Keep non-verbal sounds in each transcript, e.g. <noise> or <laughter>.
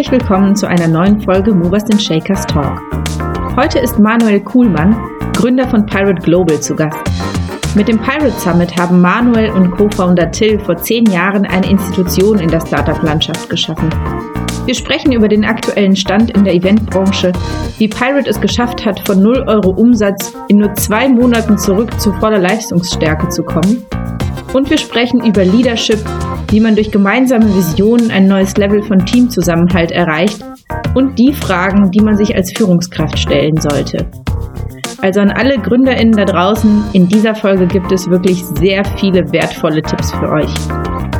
Herzlich willkommen zu einer neuen Folge Movers and Shakers Talk. Heute ist Manuel Kuhlmann, Gründer von Pirate Global, zu Gast. Mit dem Pirate Summit haben Manuel und Co-Founder Till vor zehn Jahren eine Institution in der Startup-Landschaft geschaffen. Wir sprechen über den aktuellen Stand in der Eventbranche, wie Pirate es geschafft hat, von 0 Euro Umsatz in nur zwei Monaten zurück zu voller Leistungsstärke zu kommen. Und wir sprechen über Leadership, wie man durch gemeinsame Visionen ein neues Level von Teamzusammenhalt erreicht und die Fragen, die man sich als Führungskraft stellen sollte. Also an alle GründerInnen da draußen, in dieser Folge gibt es wirklich sehr viele wertvolle Tipps für euch.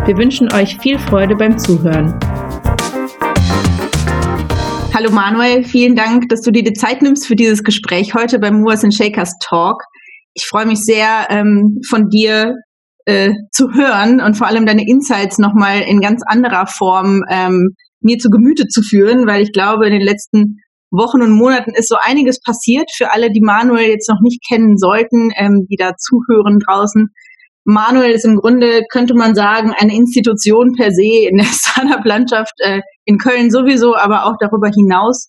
Wir wünschen euch viel Freude beim Zuhören. Hallo Manuel, vielen Dank, dass du dir die Zeit nimmst für dieses Gespräch heute beim Movers and Shakers Talk. Ich freue mich sehr, ähm, von dir äh, zu hören und vor allem deine Insights nochmal in ganz anderer Form ähm, mir zu Gemüte zu führen, weil ich glaube, in den letzten Wochen und Monaten ist so einiges passiert für alle, die Manuel jetzt noch nicht kennen sollten, ähm, die da zuhören draußen. Manuel ist im Grunde, könnte man sagen, eine Institution per se in der <laughs> Startup-Landschaft, äh, in Köln sowieso, aber auch darüber hinaus,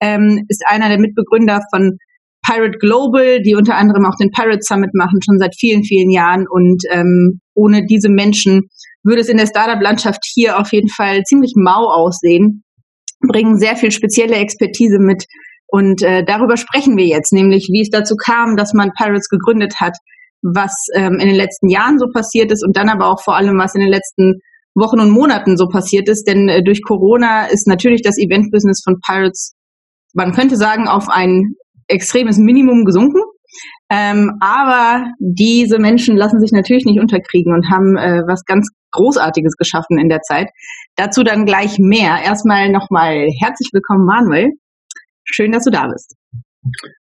ähm, ist einer der Mitbegründer von Pirate Global, die unter anderem auch den Pirate Summit machen, schon seit vielen, vielen Jahren. Und ähm, ohne diese Menschen würde es in der Startup-Landschaft hier auf jeden Fall ziemlich mau aussehen, bringen sehr viel spezielle Expertise mit. Und äh, darüber sprechen wir jetzt, nämlich wie es dazu kam, dass man Pirates gegründet hat, was ähm, in den letzten Jahren so passiert ist und dann aber auch vor allem, was in den letzten Wochen und Monaten so passiert ist. Denn äh, durch Corona ist natürlich das Event-Business von Pirates, man könnte sagen, auf ein extremes Minimum gesunken. Ähm, aber diese Menschen lassen sich natürlich nicht unterkriegen und haben äh, was ganz Großartiges geschaffen in der Zeit. Dazu dann gleich mehr. Erstmal nochmal herzlich willkommen, Manuel. Schön, dass du da bist.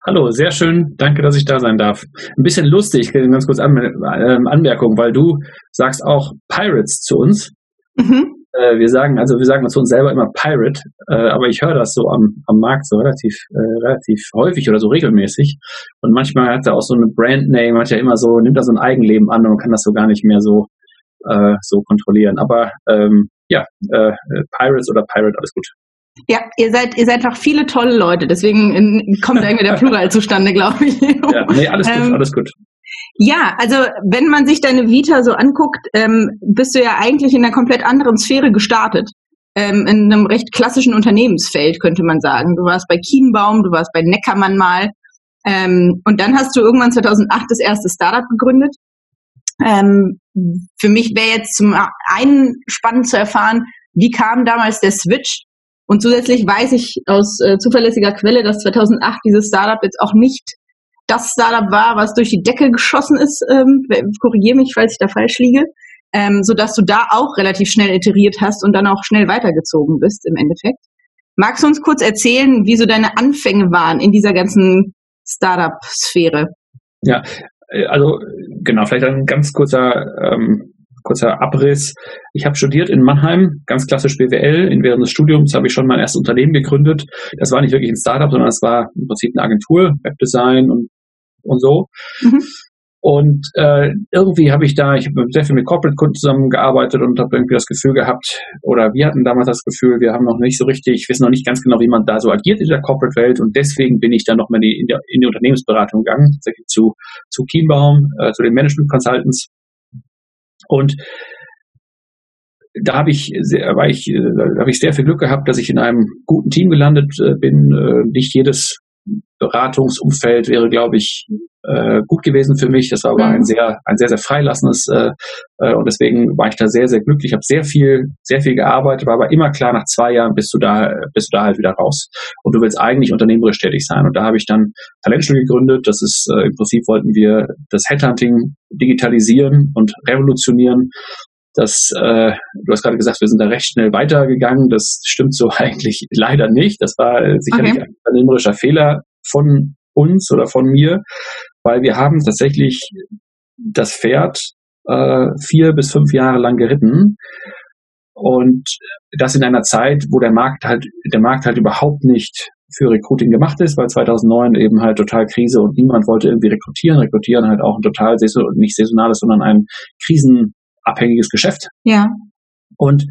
Hallo, sehr schön. Danke, dass ich da sein darf. Ein bisschen lustig, ganz kurz An äh, Anmerkung, weil du sagst auch Pirates zu uns. Mhm. Äh, wir sagen, also wir sagen zu uns selber immer Pirate, äh, aber ich höre das so am, am Markt so relativ, äh, relativ häufig oder so regelmäßig. Und manchmal hat er auch so eine Brandname, hat ja immer so, nimmt da so ein Eigenleben an und kann das so gar nicht mehr so, äh, so kontrollieren. Aber ähm, ja, äh, Pirates oder Pirate, alles gut. Ja, ihr seid, ihr seid einfach viele tolle Leute, deswegen kommt irgendwie der Plural zustande, glaube ich. Ja, nee, alles gut, ähm, alles gut. Ja, also wenn man sich deine Vita so anguckt, ähm, bist du ja eigentlich in einer komplett anderen Sphäre gestartet. Ähm, in einem recht klassischen Unternehmensfeld, könnte man sagen. Du warst bei Kienbaum, du warst bei Neckermann mal. Ähm, und dann hast du irgendwann 2008 das erste Startup gegründet. Ähm, für mich wäre jetzt zum einen spannend zu erfahren, wie kam damals der Switch? Und zusätzlich weiß ich aus äh, zuverlässiger Quelle, dass 2008 dieses Startup jetzt auch nicht das Startup war, was durch die Decke geschossen ist, ähm, korrigiere mich, falls ich da falsch liege, ähm, sodass du da auch relativ schnell iteriert hast und dann auch schnell weitergezogen bist im Endeffekt. Magst du uns kurz erzählen, wie so deine Anfänge waren in dieser ganzen Startup-Sphäre? Ja, äh, also genau, vielleicht ein ganz kurzer ähm, kurzer Abriss. Ich habe studiert in Mannheim, ganz klassisch BWL. In während des Studiums habe ich schon mein erstes Unternehmen gegründet. Das war nicht wirklich ein Startup, sondern es war im Prinzip eine Agentur, Webdesign und und so. Mhm. Und äh, irgendwie habe ich da, ich habe sehr viel mit Corporate-Kunden zusammengearbeitet und habe irgendwie das Gefühl gehabt, oder wir hatten damals das Gefühl, wir haben noch nicht so richtig, wissen noch nicht ganz genau, wie man da so agiert in der Corporate-Welt und deswegen bin ich dann nochmal in die, in, die, in die Unternehmensberatung gegangen, zu, zu Kienbaum, äh, zu den Management Consultants. Und da habe ich sehr, war ich, äh, habe ich sehr viel Glück gehabt, dass ich in einem guten Team gelandet äh, bin. Äh, nicht jedes Beratungsumfeld wäre, glaube ich, äh, gut gewesen für mich. Das war aber ein mhm. sehr, ein sehr, sehr freilassendes äh, äh, und deswegen war ich da sehr, sehr glücklich. Ich habe sehr viel, sehr viel gearbeitet, war aber immer klar, nach zwei Jahren bist du da, bist du da halt wieder raus. Und du willst eigentlich unternehmerisch tätig sein. Und da habe ich dann Talentstudio gegründet. Das ist äh, im Prinzip wollten wir das Headhunting digitalisieren und revolutionieren das, äh, du hast gerade gesagt, wir sind da recht schnell weitergegangen. Das stimmt so <laughs> eigentlich leider nicht. Das war sicherlich okay. ein unternehmerischer Fehler von uns oder von mir, weil wir haben tatsächlich das Pferd äh, vier bis fünf Jahre lang geritten und das in einer Zeit, wo der Markt halt der Markt halt überhaupt nicht für Recruiting gemacht ist, weil 2009 eben halt total Krise und niemand wollte irgendwie rekrutieren. Rekrutieren halt auch ein total nicht saisonales, sondern ein Krisen abhängiges Geschäft. Ja. Und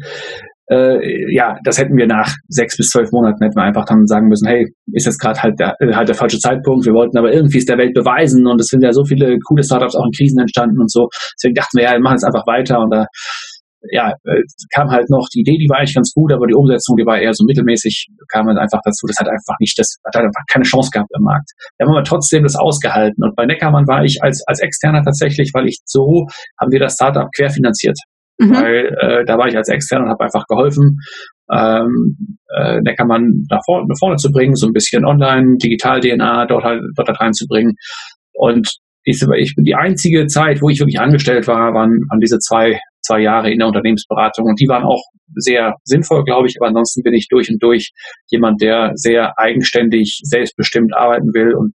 äh, ja, das hätten wir nach sechs bis zwölf Monaten hätten wir einfach dann sagen müssen, hey, ist jetzt gerade halt der, halt der falsche Zeitpunkt. Wir wollten aber irgendwie es der Welt beweisen und es sind ja so viele coole Startups auch in Krisen entstanden und so. Deswegen dachten wir, ja, wir machen es einfach weiter und da ja, kam halt noch die Idee, die war eigentlich ganz gut, aber die Umsetzung, die war eher so mittelmäßig, kam halt einfach dazu, das hat einfach nicht, das hat einfach keine Chance gehabt im Markt. Wir haben aber trotzdem das ausgehalten und bei Neckermann war ich als, als Externer tatsächlich, weil ich so, haben wir das Startup querfinanziert. Mhm. Weil äh, da war ich als Externer und habe einfach geholfen, ähm, äh, Neckermann nach vorne, nach vorne zu bringen, so ein bisschen online, Digital-DNA dort halt, dort halt reinzubringen. Und ich, ich bin die einzige Zeit, wo ich wirklich angestellt war, waren, waren diese zwei, zwei Jahre in der Unternehmensberatung. Und die waren auch sehr sinnvoll, glaube ich. Aber ansonsten bin ich durch und durch jemand, der sehr eigenständig, selbstbestimmt arbeiten will und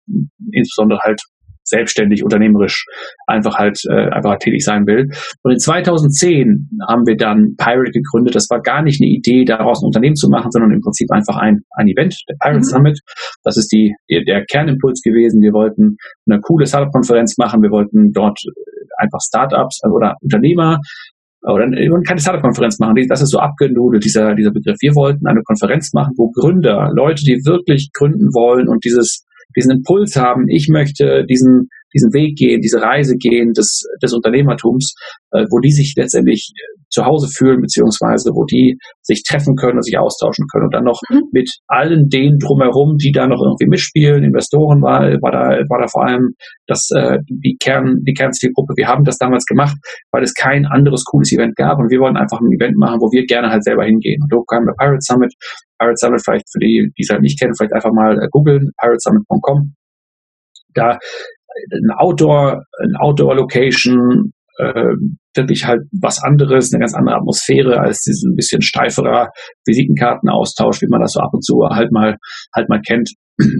insbesondere halt selbstständig, unternehmerisch einfach halt äh, einfach halt tätig sein will. Und in 2010 haben wir dann Pirate gegründet. Das war gar nicht eine Idee, daraus ein Unternehmen zu machen, sondern im Prinzip einfach ein, ein Event, der Pirate mhm. Summit. Das ist die, die, der Kernimpuls gewesen. Wir wollten eine coole Startup-Konferenz machen. Wir wollten dort einfach Startups oder Unternehmer oder keine Startup-Konferenz machen. Das ist so abgenudelt, dieser, dieser Begriff. Wir wollten eine Konferenz machen, wo Gründer, Leute, die wirklich gründen wollen und dieses diesen Impuls haben, ich möchte diesen, diesen Weg gehen, diese Reise gehen des, des Unternehmertums, äh, wo die sich letztendlich äh, zu Hause fühlen, beziehungsweise wo die sich treffen können und sich austauschen können. Und dann noch mhm. mit allen denen drumherum, die da noch irgendwie mitspielen, Investoren war, war da, war da vor allem das, äh, die Kern, die Kernzielgruppe. Wir haben das damals gemacht, weil es kein anderes cooles Event gab und wir wollten einfach ein Event machen, wo wir gerne halt selber hingehen. Und so kam der Pirate Summit Pirate Summit vielleicht für die, die es halt nicht kennen, vielleicht einfach mal äh, googeln, piratesummit.com. Da ein Outdoor, ein Outdoor-Location, äh, wirklich halt was anderes, eine ganz andere Atmosphäre als diesen bisschen steiferer Visitenkartenaustausch, wie man das so ab und zu halt mal, halt mal kennt.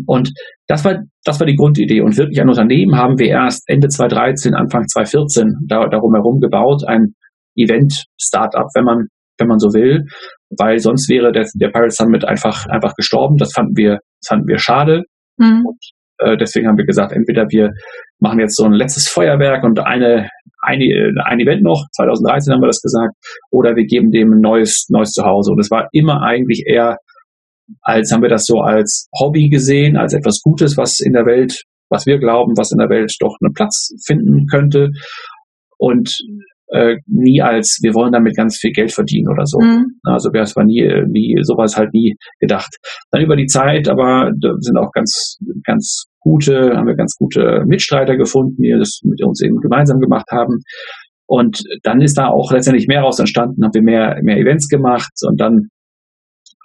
Und das war, das war die Grundidee. Und wirklich ein Unternehmen haben wir erst Ende 2013, Anfang 2014 da, darum herum gebaut, ein Event-Startup, wenn man, wenn man so will weil sonst wäre der, der Pirate Summit einfach, einfach gestorben. Das fanden wir, das fanden wir schade. Mhm. Und, äh, deswegen haben wir gesagt, entweder wir machen jetzt so ein letztes Feuerwerk und eine, eine, ein Event noch, 2013 haben wir das gesagt, oder wir geben dem ein neues, neues Zuhause. Und es war immer eigentlich eher, als haben wir das so als Hobby gesehen, als etwas Gutes, was in der Welt, was wir glauben, was in der Welt doch einen Platz finden könnte. Und äh, nie als, wir wollen damit ganz viel Geld verdienen oder so. Mhm. Also wäre es war nie, nie, sowas halt nie gedacht. Dann über die Zeit, aber da sind auch ganz, ganz gute, haben wir ganz gute Mitstreiter gefunden, die das mit uns eben gemeinsam gemacht haben. Und dann ist da auch letztendlich mehr raus entstanden, haben wir mehr, mehr Events gemacht und dann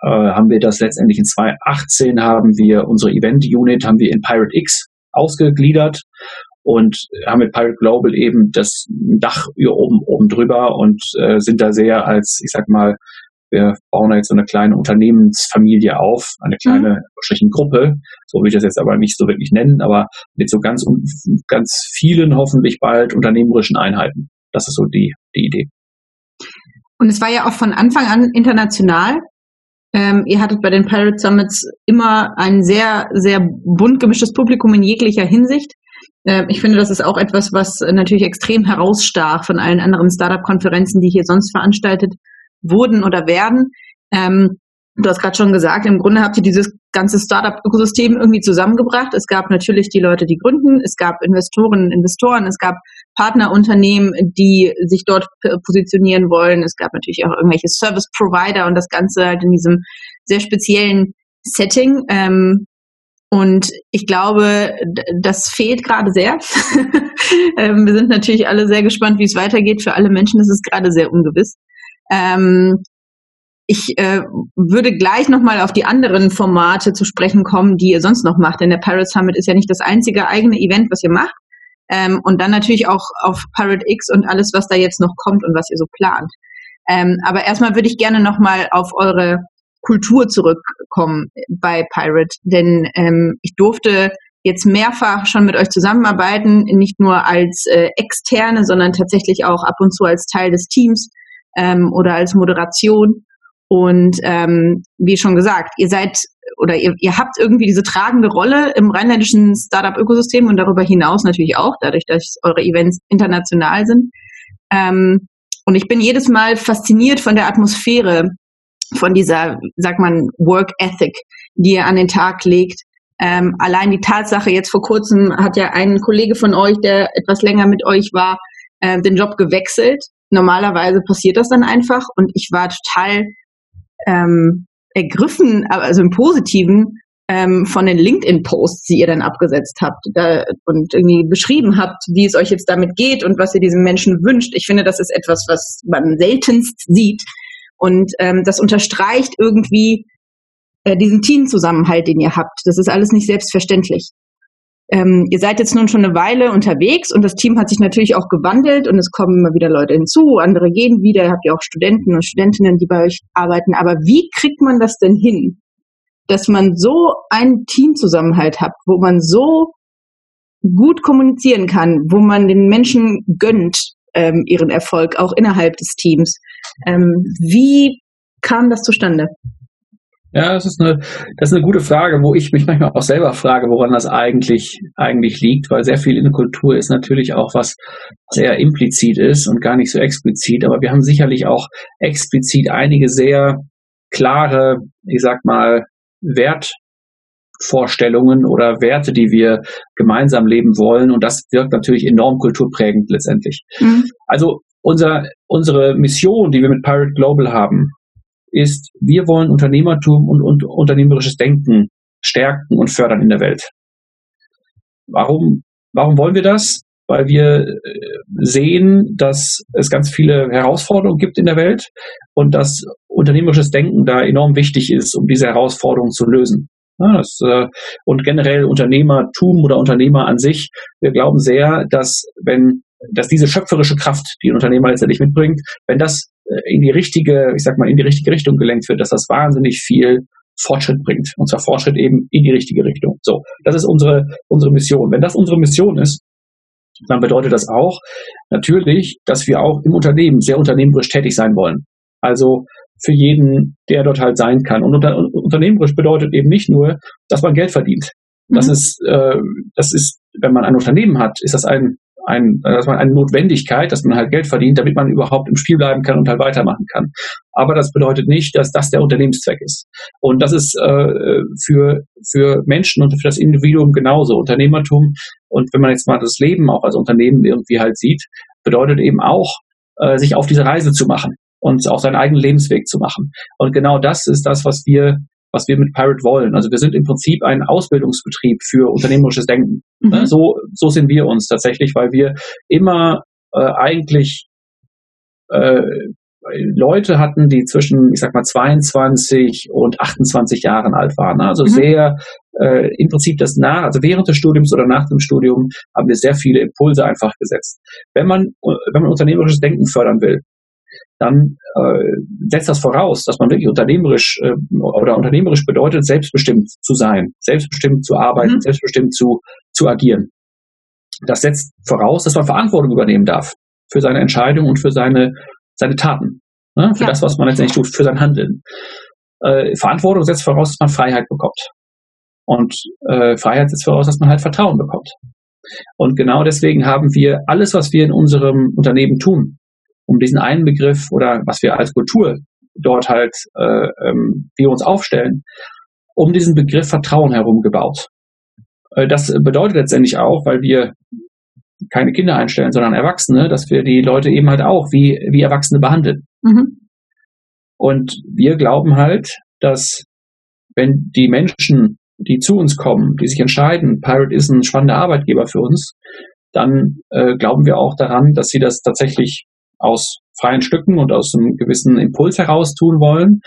äh, haben wir das letztendlich in 2018 haben wir unsere Event Unit haben wir in Pirate X ausgegliedert und haben mit Pirate Global eben das Dach hier oben, oben drüber und äh, sind da sehr als, ich sag mal, wir bauen da jetzt so eine kleine Unternehmensfamilie auf, eine kleine mhm. Gruppe, so will ich das jetzt aber nicht so wirklich nennen, aber mit so ganz, ganz vielen hoffentlich bald unternehmerischen Einheiten. Das ist so die, die Idee. Und es war ja auch von Anfang an international. Ähm, ihr hattet bei den Pirate Summits immer ein sehr, sehr bunt gemischtes Publikum in jeglicher Hinsicht. Ähm, ich finde, das ist auch etwas, was natürlich extrem herausstach von allen anderen Startup-Konferenzen, die hier sonst veranstaltet wurden oder werden. Ähm, du hast gerade schon gesagt, im Grunde habt ihr dieses ganze Startup-Ökosystem irgendwie zusammengebracht. Es gab natürlich die Leute, die gründen, es gab Investoren, Investoren, es gab Partnerunternehmen, die sich dort positionieren wollen. Es gab natürlich auch irgendwelche Service-Provider und das Ganze halt in diesem sehr speziellen Setting. Ähm, und ich glaube, das fehlt gerade sehr. <laughs> Ähm, wir sind natürlich alle sehr gespannt, wie es weitergeht. Für alle Menschen ist es gerade sehr ungewiss. Ähm, ich äh, würde gleich nochmal auf die anderen Formate zu sprechen kommen, die ihr sonst noch macht. Denn der Pirate Summit ist ja nicht das einzige eigene Event, was ihr macht. Ähm, und dann natürlich auch auf Pirate X und alles, was da jetzt noch kommt und was ihr so plant. aber erstmal würde ich gerne nochmal auf eure Kultur zurückkommen bei Pirate. Denn ähm, ich durfte jetzt mehrfach schon mit euch zusammenarbeiten, nicht nur als äh, externe, sondern tatsächlich auch ab und zu als Teil des Teams ähm, oder als Moderation. Und ähm, wie schon gesagt, ihr seid oder ihr, ihr habt irgendwie diese tragende Rolle im rheinländischen Startup-Ökosystem und darüber hinaus natürlich auch, dadurch, dass eure Events international sind. Ähm, und ich bin jedes Mal fasziniert von der Atmosphäre, von dieser, sag man, Work Ethic, die ihr an den Tag legt. Ähm, allein die Tatsache, jetzt vor kurzem hat ja ein Kollege von euch, der etwas länger mit euch war, äh, den Job gewechselt. Normalerweise passiert das dann einfach und ich war total ähm, ergriffen, also im Positiven, ähm, von den LinkedIn-Posts, die ihr dann abgesetzt habt da, und irgendwie beschrieben habt, wie es euch jetzt damit geht und was ihr diesem Menschen wünscht. Ich finde, das ist etwas, was man seltenst sieht. Und ähm, das unterstreicht irgendwie äh, diesen Teamzusammenhalt, den ihr habt. Das ist alles nicht selbstverständlich. Ähm, ihr seid jetzt nun schon eine Weile unterwegs und das Team hat sich natürlich auch gewandelt und es kommen immer wieder Leute hinzu, andere gehen wieder, ihr habt ja auch Studenten und Studentinnen, die bei euch arbeiten. Aber wie kriegt man das denn hin, dass man so einen Teamzusammenhalt hat, wo man so gut kommunizieren kann, wo man den Menschen gönnt ähm, ihren Erfolg, auch innerhalb des Teams. Ähm, wie kam das zustande? Ja, das ist eine, das ist eine gute Frage, wo ich mich manchmal auch selber frage, woran das eigentlich, eigentlich liegt, weil sehr viel in der Kultur ist natürlich auch was sehr implizit ist und gar nicht so explizit, aber wir haben sicherlich auch explizit einige sehr klare, ich sag mal, Wertvorstellungen oder Werte, die wir gemeinsam leben wollen. Und das wirkt natürlich enorm kulturprägend letztendlich. Mhm. Also unser, unsere Mission, die wir mit Pirate Global haben, ist, wir wollen Unternehmertum und, und unternehmerisches Denken stärken und fördern in der Welt. Warum, warum wollen wir das? Weil wir äh, sehen, dass es ganz viele Herausforderungen gibt in der Welt und dass unternehmerisches Denken da enorm wichtig ist, um diese Herausforderungen zu lösen. Ja, das, äh, und generell Unternehmertum oder Unternehmer an sich, wir glauben sehr, dass wenn dass diese schöpferische Kraft, die ein Unternehmer letztendlich mitbringt, wenn das äh, in die richtige, ich sag mal, in die richtige Richtung gelenkt wird, dass das wahnsinnig viel Fortschritt bringt. Und zwar Fortschritt eben in die richtige Richtung. So, das ist unsere, unsere Mission. Wenn das unsere Mission ist, dann bedeutet das auch natürlich, dass wir auch im Unternehmen sehr unternehmerisch tätig sein wollen. Also für jeden, der dort halt sein kann. Und unter, unternehmerisch bedeutet eben nicht nur, dass man Geld verdient. Das mhm. ist, äh, das ist, wenn man ein Unternehmen hat, ist das ein ein, dass man eine Notwendigkeit, dass man halt Geld verdient, damit man überhaupt im Spiel bleiben kann und halt weitermachen kann. Aber das bedeutet nicht, dass das der Unternehmenszweck ist. Und das ist äh, für, für Menschen und für das Individuum genauso. Unternehmertum und wenn man jetzt mal das Leben auch als Unternehmen irgendwie halt sieht, bedeutet eben auch, äh, sich auf diese Reise zu machen und auch seinen eigenen Lebensweg zu machen. Und genau das ist das, was wir was wir mit Pirate wollen. Also wir sind im Prinzip ein Ausbildungsbetrieb für unternehmerisches Denken. Mhm. So, so sind wir uns tatsächlich, weil wir immer äh, eigentlich äh, Leute hatten, die zwischen, ich sag mal, 22 und 28 Jahren alt waren. Also mhm. sehr äh, im Prinzip das nach, also während des Studiums oder nach dem Studium haben wir sehr viele Impulse einfach gesetzt. Wenn man, wenn man unternehmerisches Denken fördern will, dann äh, setzt das voraus, dass man wirklich unternehmerisch äh, oder unternehmerisch bedeutet, selbstbestimmt zu sein, selbstbestimmt zu arbeiten, mhm. selbstbestimmt zu, zu agieren. Das setzt voraus, dass man Verantwortung übernehmen darf für seine Entscheidung und für seine, seine Taten, ne? für ja. das, was man letztendlich tut, für sein Handeln. Äh, Verantwortung setzt voraus, dass man Freiheit bekommt. Und äh, Freiheit setzt voraus, dass man halt Vertrauen bekommt. Und genau deswegen haben wir alles, was wir in unserem Unternehmen tun, um diesen einen Begriff oder was wir als Kultur dort halt, äh, ähm, wir uns aufstellen, um diesen Begriff Vertrauen herum gebaut. Äh, das bedeutet letztendlich auch, weil wir keine Kinder einstellen, sondern Erwachsene, dass wir die Leute eben halt auch wie, wie Erwachsene behandeln. Mhm. Und wir glauben halt, dass wenn die Menschen, die zu uns kommen, die sich entscheiden, Pirate ist ein spannender Arbeitgeber für uns, dann äh, glauben wir auch daran, dass sie das tatsächlich aus freien Stücken und aus einem gewissen Impuls heraus tun wollen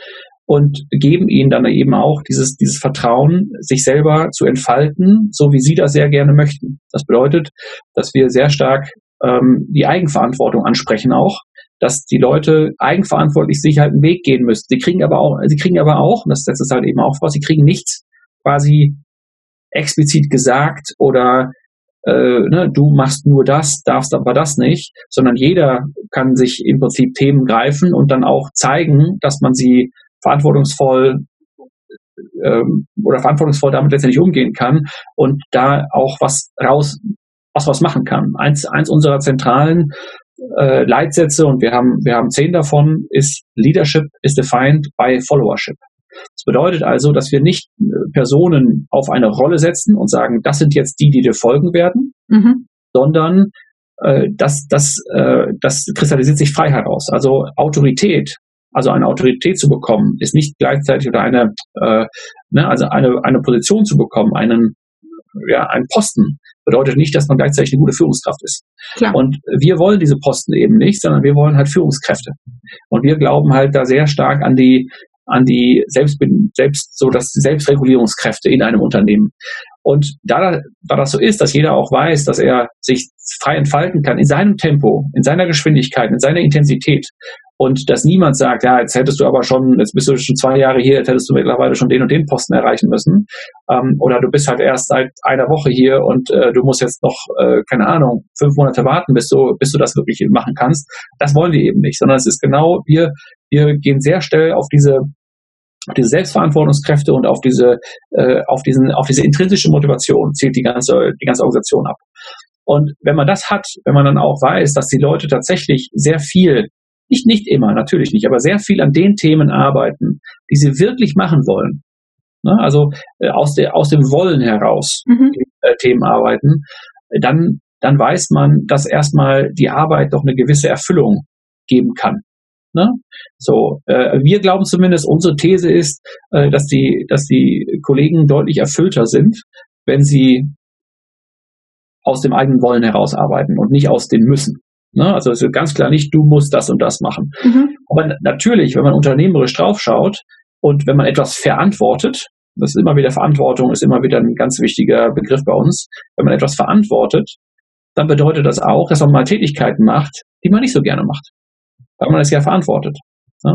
und geben ihnen dann eben auch dieses, dieses Vertrauen, sich selber zu entfalten, so wie sie das sehr gerne möchten. Das bedeutet, dass wir sehr stark ähm, die Eigenverantwortung ansprechen auch, dass die Leute eigenverantwortlich sich halt einen Weg gehen müssen. Sie kriegen aber auch, sie kriegen aber auch, und das setzt es halt eben auch vor, sie kriegen nichts quasi explizit gesagt oder äh, ne, du machst nur das, darfst aber das nicht, sondern jeder kann sich im Prinzip Themen greifen und dann auch zeigen, dass man sie verantwortungsvoll ähm, oder verantwortungsvoll damit letztendlich umgehen kann und da auch was raus was was machen kann. Eins, eins unserer zentralen äh, Leitsätze und wir haben, wir haben zehn davon, ist Leadership is defined by Followership. Das bedeutet also, dass wir nicht äh, Personen auf eine Rolle setzen und sagen, das sind jetzt die, die dir folgen werden, mhm. sondern äh, das, das, äh, das kristallisiert sich frei heraus. Also Autorität, also eine Autorität zu bekommen, ist nicht gleichzeitig oder eine, äh, ne, also eine, eine Position zu bekommen, einen, ja, einen Posten, bedeutet nicht, dass man gleichzeitig eine gute Führungskraft ist. Klar. Und wir wollen diese Posten eben nicht, sondern wir wollen halt Führungskräfte. Und wir glauben halt da sehr stark an die, an die Selbst, selbst so das Selbstregulierungskräfte in einem Unternehmen. Und da, da das so ist, dass jeder auch weiß, dass er sich frei entfalten kann in seinem Tempo, in seiner Geschwindigkeit, in seiner Intensität und dass niemand sagt, ja, jetzt hättest du aber schon, jetzt bist du schon zwei Jahre hier, jetzt hättest du mittlerweile schon den und den Posten erreichen müssen. Ähm, oder du bist halt erst seit einer Woche hier und äh, du musst jetzt noch, äh, keine Ahnung, fünf Monate warten, bis du, bis du das wirklich machen kannst. Das wollen wir eben nicht, sondern es ist genau, wir, wir gehen sehr schnell auf diese auf diese Selbstverantwortungskräfte und auf diese, äh, auf diesen, auf diese intrinsische Motivation zielt die ganze, die ganze Organisation ab. Und wenn man das hat, wenn man dann auch weiß, dass die Leute tatsächlich sehr viel nicht, nicht immer, natürlich nicht, aber sehr viel an den Themen arbeiten, die sie wirklich machen wollen. Ne? Also äh, aus, der, aus dem Wollen heraus mhm. äh, Themen arbeiten, dann, dann weiß man, dass erstmal die Arbeit doch eine gewisse Erfüllung geben kann. Ne? So, äh, wir glauben zumindest, unsere These ist, äh, dass die, dass die Kollegen deutlich erfüllter sind, wenn sie aus dem eigenen Wollen heraus arbeiten und nicht aus dem Müssen. Ne? Also es ist ganz klar nicht, du musst das und das machen. Mhm. Aber natürlich, wenn man unternehmerisch draufschaut und wenn man etwas verantwortet, das ist immer wieder Verantwortung, ist immer wieder ein ganz wichtiger Begriff bei uns. Wenn man etwas verantwortet, dann bedeutet das auch, dass man mal Tätigkeiten macht, die man nicht so gerne macht. Weil man es ja verantwortet. Ne?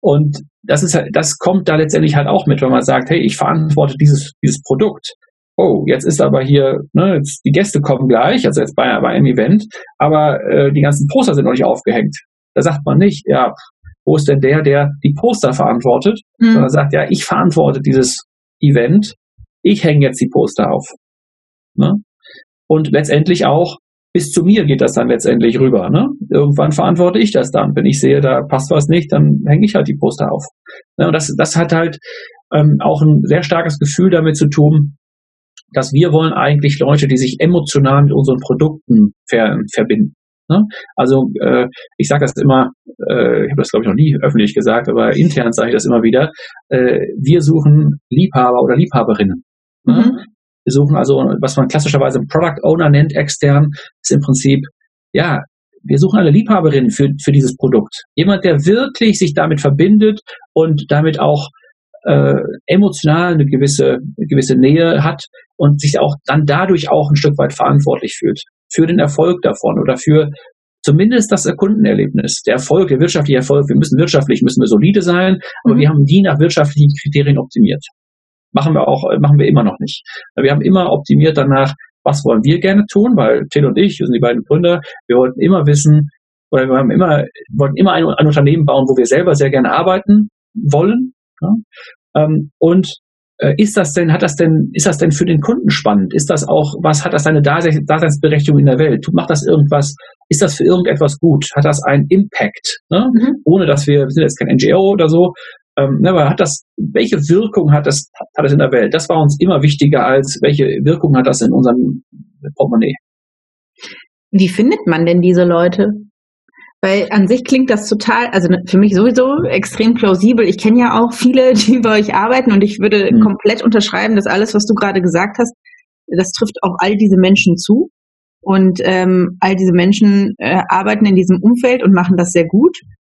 Und das ist das kommt da letztendlich halt auch mit, wenn man sagt, hey, ich verantworte dieses, dieses Produkt oh, jetzt ist aber hier, ne, jetzt, die Gäste kommen gleich, also jetzt bei, bei einem Event, aber äh, die ganzen Poster sind noch nicht aufgehängt. Da sagt man nicht, ja, wo ist denn der, der die Poster verantwortet, mhm. sondern sagt, ja, ich verantworte dieses Event, ich hänge jetzt die Poster auf. Ne? Und letztendlich auch, bis zu mir geht das dann letztendlich rüber. Ne? Irgendwann verantworte ich das dann. Wenn ich sehe, da passt was nicht, dann hänge ich halt die Poster auf. Ne? Und das, das hat halt ähm, auch ein sehr starkes Gefühl damit zu tun, dass wir wollen eigentlich Leute, die sich emotional mit unseren Produkten ver verbinden. Ne? Also äh, ich sage das immer, äh, ich habe das glaube ich noch nie öffentlich gesagt, aber intern sage ich das immer wieder, äh, wir suchen Liebhaber oder Liebhaberinnen. Ne? Mhm. Wir suchen also, was man klassischerweise einen Product Owner nennt, extern, ist im Prinzip, ja, wir suchen eine Liebhaberin für, für dieses Produkt. Jemand, der wirklich sich damit verbindet und damit auch äh, emotional eine gewisse, eine gewisse Nähe hat und sich auch dann dadurch auch ein Stück weit verantwortlich fühlt für den Erfolg davon oder für zumindest das Kundenerlebnis, der Erfolg, der wirtschaftliche Erfolg. Wir müssen wirtschaftlich, müssen wir solide sein, aber mhm. wir haben die nach wirtschaftlichen Kriterien optimiert. Machen wir auch, machen wir immer noch nicht. Wir haben immer optimiert danach, was wollen wir gerne tun, weil Till und ich, wir sind die beiden Gründer, wir wollten immer wissen, oder wir haben immer, wollten immer ein, ein Unternehmen bauen, wo wir selber sehr gerne arbeiten wollen, ja? Ähm, und äh, ist das denn, hat das denn, ist das denn für den Kunden spannend? Ist das auch, was hat das eine Daseinsberechtigung in der Welt? Macht das irgendwas, ist das für irgendetwas gut? Hat das einen Impact? Ne? Mhm. Ohne dass wir, wir sind jetzt kein NGO oder so, ähm, ne, aber hat das, welche Wirkung hat das, hat das in der Welt? Das war uns immer wichtiger als welche Wirkung hat das in unserem Portemonnaie. Wie findet man denn diese Leute? Weil an sich klingt das total, also ne, für mich sowieso extrem plausibel. Ich kenne ja auch viele, <laughs> die bei euch arbeiten und ich würde mhm. komplett unterschreiben, dass alles, was du gerade gesagt hast, das trifft auf all diese Menschen zu. Und ähm, all diese Menschen äh, arbeiten in diesem Umfeld und machen das sehr gut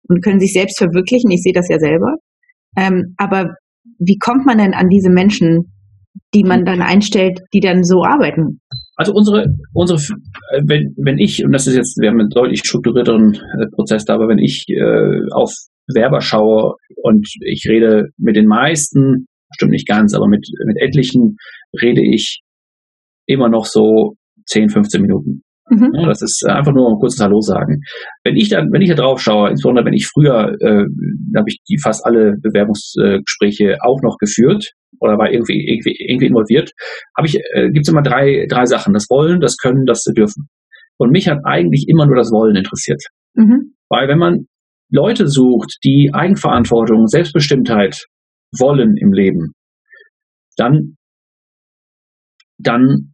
und können sich selbst verwirklichen. Ich sehe das ja selber. Ähm, aber wie kommt man denn an diese Menschen, die man dann einstellt, die dann so arbeiten? Also unsere, unsere, äh, wenn, wenn ich, und das ist jetzt, wir haben einen deutlich strukturierteren äh, Prozess da, aber wenn ich äh, auf Werber schaue und ich rede mit den meisten, stimmt nicht ganz, aber mit, mit etlichen rede ich immer noch so 10, 15 Minuten. Mhm. Ja, das ist einfach nur ein kurzes Hallo sagen. Wenn ich dann, wenn ich da drauf schaue, insbesondere wenn ich früher, äh, habe ich die fast alle Bewerbungsgespräche auch noch geführt, oder war irgendwie, irgendwie, irgendwie involviert, habe ich, äh, gibt es immer drei, drei Sachen. Das Wollen, das Können, das Dürfen. Und mich hat eigentlich immer nur das Wollen interessiert. Mhm. Weil wenn man Leute sucht, die Eigenverantwortung, Selbstbestimmtheit wollen im Leben, dann, dann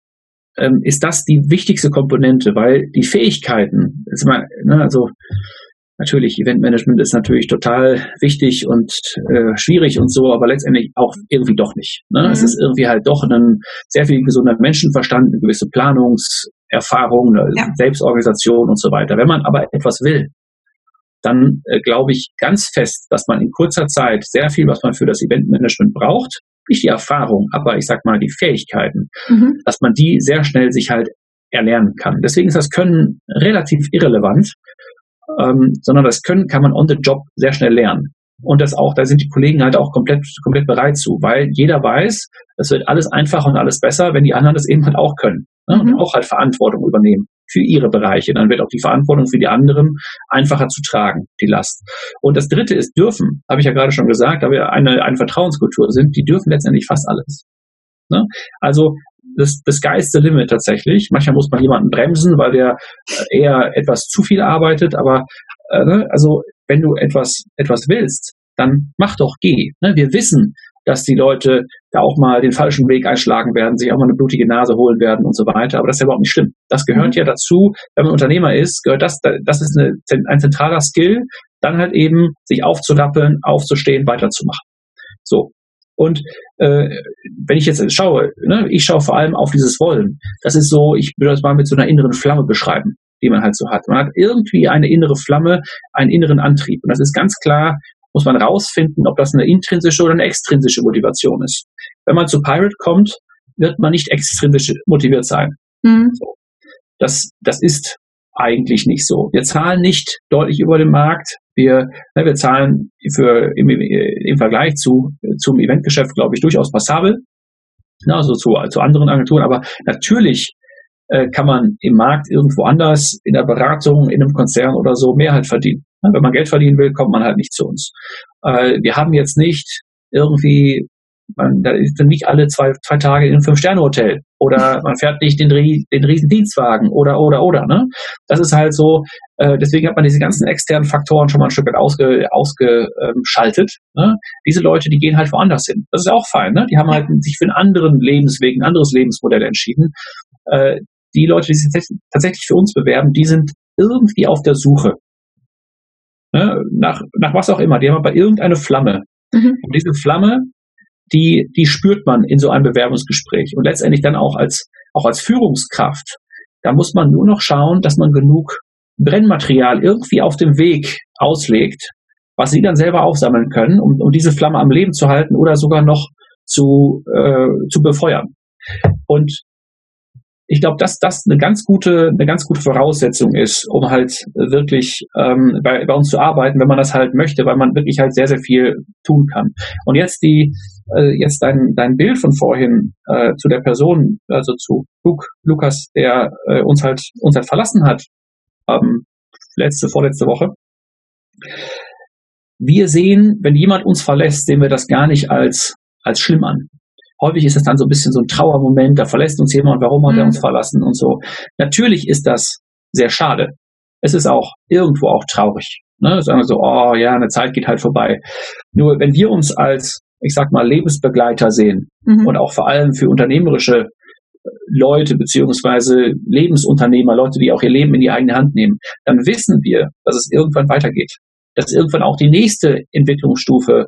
ähm, ist das die wichtigste Komponente, weil die Fähigkeiten, mal, ne, also natürlich, Eventmanagement ist natürlich total wichtig und äh, schwierig und so, aber letztendlich auch irgendwie doch nicht. Ne? Mhm. Es ist irgendwie halt doch ein sehr viel gesunder Menschenverstand, eine gewisse Planungserfahrung, eine ja. Selbstorganisation und so weiter. Wenn man aber etwas will, dann äh, glaube ich ganz fest, dass man in kurzer Zeit sehr viel, was man für das Eventmanagement braucht, nicht die Erfahrung, aber ich sag mal die Fähigkeiten, mhm. dass man die sehr schnell sich halt erlernen kann. Deswegen ist das Können relativ irrelevant, ähm, sondern das Können kann man on the job sehr schnell lernen. Und das auch, da sind die Kollegen halt auch komplett, komplett bereit zu, weil jeder weiß, es wird alles einfacher und alles besser, wenn die anderen das eben halt auch können ne? und mhm. auch halt Verantwortung übernehmen für ihre Bereiche. Dann wird auch die Verantwortung für die anderen einfacher zu tragen, die Last. Und das dritte ist dürfen, habe ich ja gerade schon gesagt, da wir eine, eine Vertrauenskultur sind, die dürfen letztendlich fast alles. Ne? Also das, das the limit tatsächlich. Manchmal muss man jemanden bremsen, weil der äh, eher etwas zu viel arbeitet, aber äh, ne? also wenn du etwas, etwas willst, dann mach doch, geh. Ne? Wir wissen, dass die Leute da auch mal den falschen Weg einschlagen werden, sich auch mal eine blutige Nase holen werden und so weiter. Aber das ist ja überhaupt nicht schlimm. Das gehört mhm. ja dazu, wenn man Unternehmer ist, gehört das, das ist eine, ein zentraler Skill, dann halt eben sich aufzulappeln, aufzustehen, weiterzumachen. So. Und äh, wenn ich jetzt schaue, ne, ich schaue vor allem auf dieses Wollen. Das ist so, ich würde das mal mit so einer inneren Flamme beschreiben, die man halt so hat. Man hat irgendwie eine innere Flamme, einen inneren Antrieb. Und das ist ganz klar muss man rausfinden, ob das eine intrinsische oder eine extrinsische Motivation ist. Wenn man zu Pirate kommt, wird man nicht extrinsisch motiviert sein. Mhm. So. Das, das ist eigentlich nicht so. Wir zahlen nicht deutlich über dem Markt. Wir, ne, wir zahlen für, im, im Vergleich zu, zum Eventgeschäft, glaube ich, durchaus passabel. Ne, also zu, zu anderen Agenturen. Aber natürlich äh, kann man im Markt irgendwo anders, in der Beratung, in einem Konzern oder so, mehr halt verdienen. Wenn man Geld verdienen will, kommt man halt nicht zu uns. Äh, wir haben jetzt nicht irgendwie, man, da ist nicht alle zwei, zwei Tage in einem Fünf-Sterne-Hotel oder <laughs> man fährt nicht den, den riesen Dienstwagen oder, oder, oder. Ne? Das ist halt so, äh, deswegen hat man diese ganzen externen Faktoren schon mal ein Stück weit ausge, ausgeschaltet. Ne? Diese Leute, die gehen halt woanders hin. Das ist auch fein. Ne? Die haben halt sich für einen anderen Lebensweg, ein anderes Lebensmodell entschieden. Äh, die Leute, die sich tatsächlich für uns bewerben, die sind irgendwie auf der Suche ne, nach, nach was auch immer. Die haben aber irgendeine Flamme. Mhm. Und diese Flamme, die, die spürt man in so einem Bewerbungsgespräch und letztendlich dann auch als, auch als Führungskraft. Da muss man nur noch schauen, dass man genug Brennmaterial irgendwie auf dem Weg auslegt, was sie dann selber aufsammeln können, um, um diese Flamme am Leben zu halten oder sogar noch zu, äh, zu befeuern. Und ich glaube, dass das eine ganz gute, eine ganz gute Voraussetzung ist, um halt wirklich ähm, bei, bei uns zu arbeiten, wenn man das halt möchte, weil man wirklich halt sehr, sehr viel tun kann. Und jetzt die, äh, jetzt dein, dein Bild von vorhin äh, zu der Person, also zu Luke, Lukas, der äh, uns halt uns halt verlassen hat, ähm, letzte, vorletzte Woche. Wir sehen, wenn jemand uns verlässt, sehen wir das gar nicht als als schlimm an. Häufig ist es dann so ein bisschen so ein Trauermoment, da verlässt uns jemand, warum hat mhm. er uns verlassen und so. Natürlich ist das sehr schade. Es ist auch irgendwo auch traurig. Ne? Sagen wir so, oh ja, eine Zeit geht halt vorbei. Nur wenn wir uns als, ich sag mal, Lebensbegleiter sehen mhm. und auch vor allem für unternehmerische äh, Leute beziehungsweise Lebensunternehmer, Leute, die auch ihr Leben in die eigene Hand nehmen, dann wissen wir, dass es irgendwann weitergeht. Dass irgendwann auch die nächste Entwicklungsstufe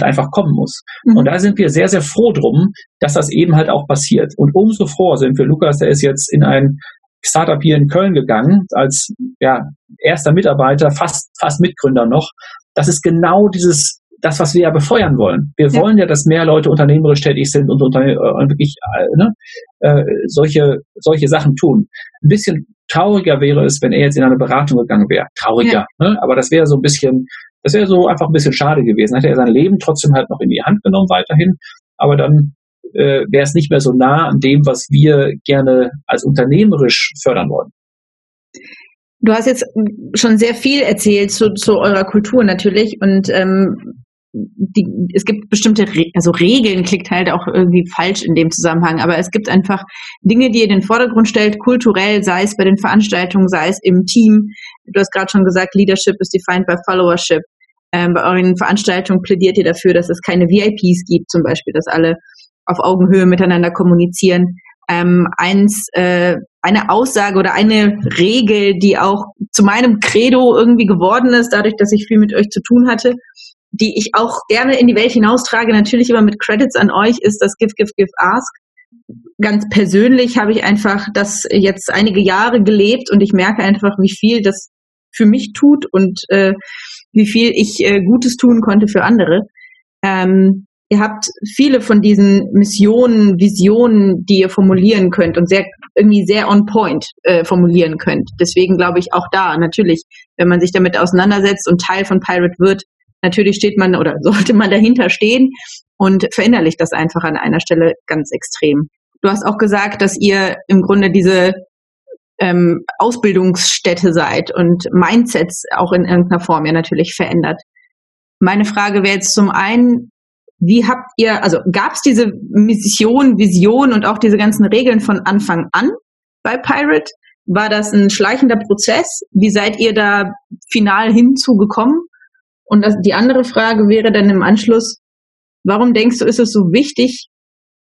halt einfach kommen muss. Mhm. Und da sind wir sehr, sehr froh drum, dass das eben halt auch passiert. Und umso froher sind wir, Lukas, der ist jetzt in ein Startup hier in Köln gegangen, als ja, erster Mitarbeiter, fast, fast Mitgründer noch. Das ist genau dieses, das, was wir ja befeuern wollen. Wir ja. wollen ja, dass mehr Leute unternehmerisch tätig sind und, unter, äh, wirklich äh, ne, äh, solche, solche Sachen tun. Ein bisschen trauriger wäre es, wenn er jetzt in eine Beratung gegangen wäre. Trauriger, ja. ne? aber das wäre so ein bisschen das wäre so einfach ein bisschen schade gewesen. Hätte er sein Leben trotzdem halt noch in die Hand genommen weiterhin, aber dann äh, wäre es nicht mehr so nah an dem, was wir gerne als unternehmerisch fördern wollen. Du hast jetzt schon sehr viel erzählt zu, zu eurer Kultur natürlich und ähm, die, es gibt bestimmte, Re also Regeln klingt halt auch irgendwie falsch in dem Zusammenhang, aber es gibt einfach Dinge, die ihr in den Vordergrund stellt, kulturell, sei es bei den Veranstaltungen, sei es im Team. Du hast gerade schon gesagt, Leadership is defined by Followership. Ähm, bei euren Veranstaltungen plädiert ihr dafür, dass es keine VIPs gibt, zum Beispiel, dass alle auf Augenhöhe miteinander kommunizieren. Ähm, eins, äh, eine Aussage oder eine Regel, die auch zu meinem Credo irgendwie geworden ist, dadurch, dass ich viel mit euch zu tun hatte, die ich auch gerne in die Welt hinaustrage, natürlich immer mit Credits an euch, ist das Give, Give, Give, Ask. Ganz persönlich habe ich einfach das jetzt einige Jahre gelebt und ich merke einfach, wie viel das für mich tut und äh, wie viel ich äh, Gutes tun konnte für andere. Ähm, ihr habt viele von diesen Missionen, Visionen, die ihr formulieren könnt und sehr irgendwie sehr on point äh, formulieren könnt. Deswegen glaube ich auch da natürlich, wenn man sich damit auseinandersetzt und Teil von Pirate wird, natürlich steht man oder <laughs> sollte man dahinter stehen und verinnerlicht das einfach an einer Stelle ganz extrem. Du hast auch gesagt, dass ihr im Grunde diese ähm, Ausbildungsstätte seid und Mindsets auch in irgendeiner Form ja natürlich verändert. Meine Frage wäre jetzt zum einen, wie habt ihr, also gab es diese Mission, Vision und auch diese ganzen Regeln von Anfang an bei Pirate? War das ein schleichender Prozess? Wie seid ihr da final hinzugekommen? Und das, die andere Frage wäre dann im Anschluss, warum denkst du, ist es so wichtig,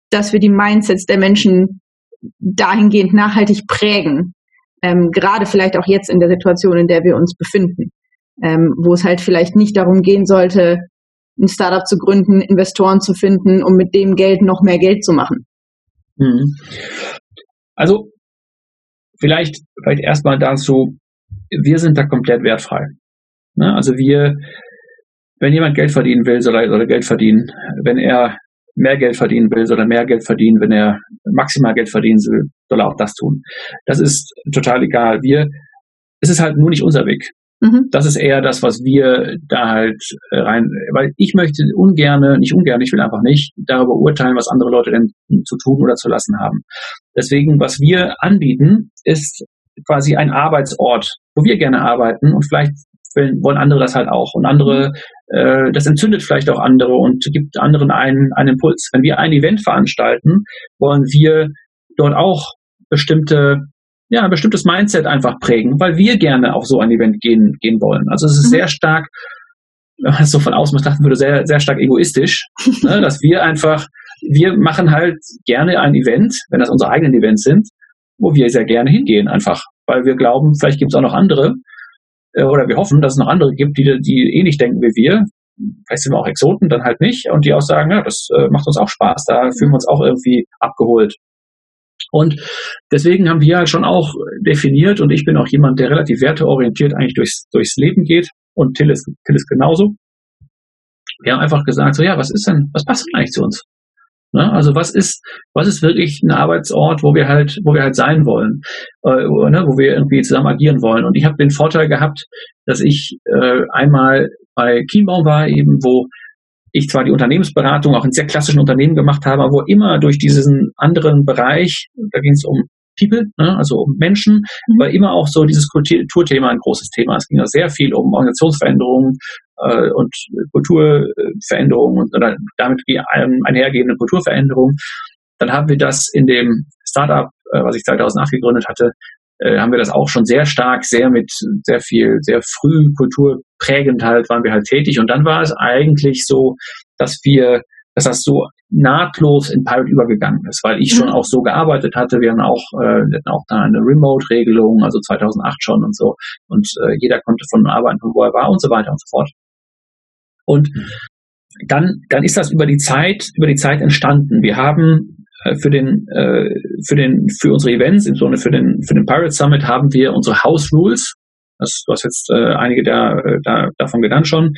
dass wir die Mindsets der Menschen dahingehend nachhaltig prägen? Ähm, gerade vielleicht auch jetzt in der Situation, in der wir uns befinden, ähm, wo es halt vielleicht nicht darum gehen sollte, ein Startup zu gründen, Investoren zu finden, um mit dem Geld noch mehr Geld zu machen. Mhm. Also vielleicht, vielleicht erstmal dazu, wir sind da komplett wertfrei. Ne? Also wir, wenn jemand Geld verdienen will, soll er, soll er Geld verdienen. Wenn er mehr Geld verdienen will, soll er mehr Geld verdienen. Wenn er maximal Geld verdienen will, soll er auch das tun. Das ist total egal. Wir, es ist halt nur nicht unser Weg. Mhm. Das ist eher das, was wir da halt äh, rein, weil ich möchte ungerne, nicht ungern, ich will einfach nicht darüber urteilen, was andere Leute denn zu tun oder zu lassen haben. Deswegen, was wir anbieten, ist quasi ein Arbeitsort, wo wir gerne arbeiten und vielleicht wollen andere das halt auch. Und andere, äh, das entzündet vielleicht auch andere und gibt anderen einen, einen Impuls. Wenn wir ein Event veranstalten, wollen wir dort auch bestimmte ja, ein bestimmtes Mindset einfach prägen, weil wir gerne auf so ein Event gehen, gehen wollen. Also es ist mhm. sehr stark, wenn man es so von außen betrachten würde, sehr, sehr stark egoistisch, <laughs> ne, dass wir einfach, wir machen halt gerne ein Event, wenn das unsere eigenen Events sind, wo wir sehr gerne hingehen, einfach, weil wir glauben, vielleicht gibt es auch noch andere, oder wir hoffen, dass es noch andere gibt, die, die ähnlich denken wie wir. Vielleicht sind wir auch Exoten, dann halt nicht, und die auch sagen, ja, das äh, macht uns auch Spaß, da fühlen wir uns auch irgendwie abgeholt. Und deswegen haben wir ja schon auch definiert, und ich bin auch jemand, der relativ werteorientiert eigentlich durchs, durchs Leben geht, und Till ist, Till ist genauso. Wir haben einfach gesagt, so ja, was ist denn, was passt denn eigentlich zu uns? Ne? Also was ist, was ist wirklich ein Arbeitsort, wo wir halt, wo wir halt sein wollen, äh, ne? wo wir irgendwie zusammen agieren wollen. Und ich habe den Vorteil gehabt, dass ich äh, einmal bei Kienbaum war, eben wo ich zwar die Unternehmensberatung auch in sehr klassischen Unternehmen gemacht habe, aber wo immer durch diesen anderen Bereich, da ging es um People, ne, also um Menschen, mhm. war immer auch so dieses Kulturthema ein großes Thema. Es ging ja sehr viel um Organisationsveränderungen äh, und Kulturveränderungen und oder damit einhergehende Kulturveränderungen. Dann haben wir das in dem Startup, äh, was ich 2008 gegründet hatte, äh, haben wir das auch schon sehr stark, sehr mit sehr viel, sehr früh kulturprägend halt waren wir halt tätig. Und dann war es eigentlich so, dass wir, dass das so nahtlos in Pirate übergegangen ist, weil ich mhm. schon auch so gearbeitet hatte. Wir haben auch, äh, wir hatten auch da eine Remote-Regelung, also 2008 schon und so. Und äh, jeder konnte von arbeiten, von wo er war und so weiter und so fort. Und dann, dann ist das über die Zeit, über die Zeit entstanden. Wir haben äh, für den, äh, für den, für unsere Events, im Sinne für den, für den Pirate Summit haben wir unsere House Rules. Das, du hast jetzt äh, einige da, da, davon genannt schon.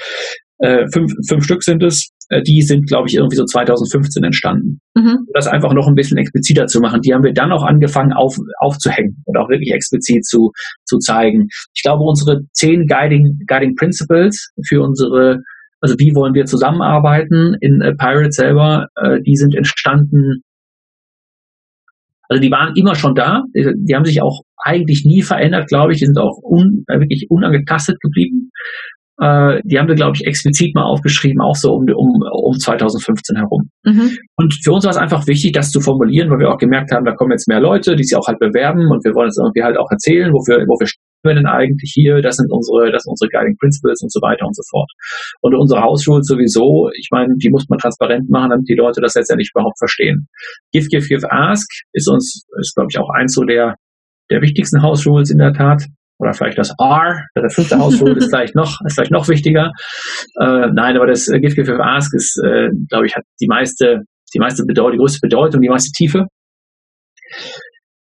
Fünf, fünf Stück sind es. Die sind, glaube ich, irgendwie so 2015 entstanden. Mhm. Das einfach noch ein bisschen expliziter zu machen. Die haben wir dann auch angefangen auf, aufzuhängen und auch wirklich explizit zu, zu zeigen. Ich glaube, unsere zehn Guiding, Guiding Principles für unsere also wie wollen wir zusammenarbeiten in äh, Pirate selber, äh, die sind entstanden also die waren immer schon da. Die haben sich auch eigentlich nie verändert, glaube ich. Die sind auch un, äh, wirklich unangetastet geblieben. äh, die haben wir, glaube ich, explizit mal aufgeschrieben, auch so um, um, um 2015 herum. Mhm. Und für uns war es einfach wichtig, das zu formulieren, weil wir auch gemerkt haben, da kommen jetzt mehr Leute, die sich auch halt bewerben und wir wollen es irgendwie halt auch erzählen, wofür, wir denn eigentlich hier, das sind unsere, das sind unsere Guiding Principles und so weiter und so fort. Und unsere Hausschule sowieso, ich meine, die muss man transparent machen, damit die Leute das letztendlich überhaupt verstehen. Give, Give, Give, Ask ist uns, ist glaube ich auch eins so der, der wichtigsten Hausschulz in der Tat oder vielleicht das R, der fünfte Hausschul ist <laughs> vielleicht noch, ist vielleicht noch wichtiger. Äh, nein, aber das Gift Give Ask ist, äh, glaube ich, hat die meiste, die meiste Bedeutung, die größte Bedeutung, die meiste Tiefe.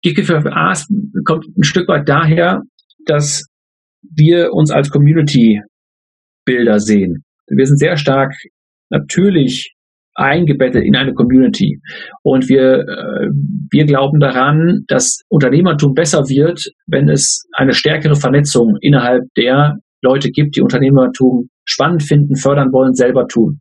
Gift Give Ask kommt ein Stück weit daher, dass wir uns als Community Bilder sehen. Wir sind sehr stark natürlich eingebettet in eine Community. Und wir, äh, wir glauben daran, dass Unternehmertum besser wird, wenn es eine stärkere Vernetzung innerhalb der Leute gibt, die Unternehmertum spannend finden, fördern wollen, selber tun.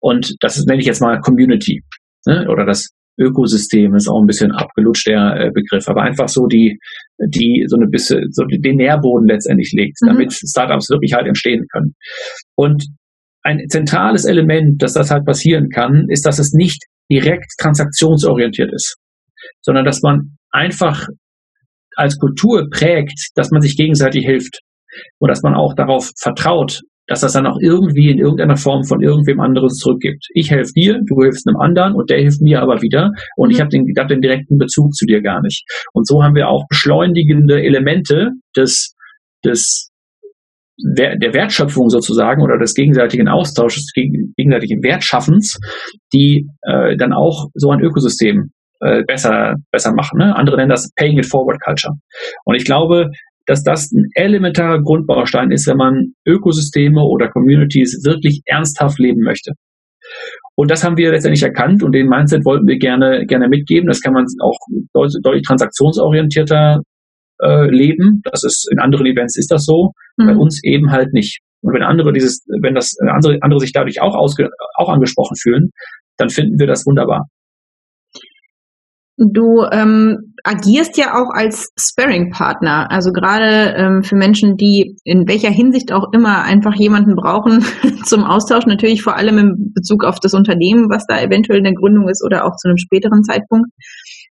Und das nenne ich jetzt mal Community. Ne? Oder das Ökosystem ist auch ein bisschen abgelutscht, der äh, Begriff, aber einfach so die, die so eine bisschen, so den Nährboden letztendlich legt, mhm. damit Startups wirklich halt entstehen können. Und ein zentrales Element, dass das halt passieren kann, ist, dass es nicht direkt transaktionsorientiert ist, sondern dass man einfach als Kultur prägt, dass man sich gegenseitig hilft und dass man auch darauf vertraut, dass das dann auch irgendwie in irgendeiner Form von irgendwem anderes zurückgibt. Ich helfe dir, du hilfst einem anderen und der hilft mir aber wieder und mhm. ich habe den, hab den direkten Bezug zu dir gar nicht. Und so haben wir auch beschleunigende Elemente des, des der Wertschöpfung sozusagen oder des gegenseitigen Austausches, gegenseitigen Wertschaffens, die äh, dann auch so ein Ökosystem äh, besser, besser machen. Ne? Andere nennen das Paying It Forward Culture. Und ich glaube, dass das ein elementarer Grundbaustein ist, wenn man Ökosysteme oder Communities wirklich ernsthaft leben möchte. Und das haben wir letztendlich erkannt und den Mindset wollten wir gerne, gerne mitgeben. Das kann man auch deutlich, deutlich transaktionsorientierter äh, leben. Das ist in anderen Events ist das so, mhm. bei uns eben halt nicht. Und wenn andere dieses, wenn das andere, andere sich dadurch auch ausge, auch angesprochen fühlen, dann finden wir das wunderbar. Du ähm, agierst ja auch als Sparring-Partner, also gerade ähm, für Menschen, die in welcher Hinsicht auch immer einfach jemanden brauchen <laughs> zum Austausch, natürlich vor allem in Bezug auf das Unternehmen, was da eventuell in der Gründung ist oder auch zu einem späteren Zeitpunkt.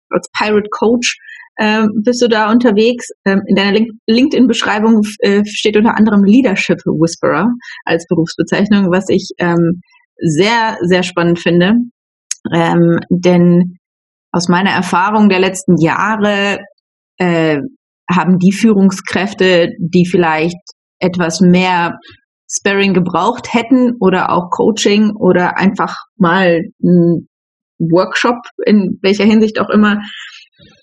Als Pirate Coach ähm, bist du da unterwegs. Ähm, in deiner Link LinkedIn-Beschreibung äh, steht unter anderem Leadership Whisperer als Berufsbezeichnung, was ich ähm, sehr, sehr spannend finde. Ähm, denn aus meiner Erfahrung der letzten Jahre äh, haben die Führungskräfte, die vielleicht etwas mehr Sparring gebraucht hätten oder auch Coaching oder einfach mal ein Workshop in welcher Hinsicht auch immer,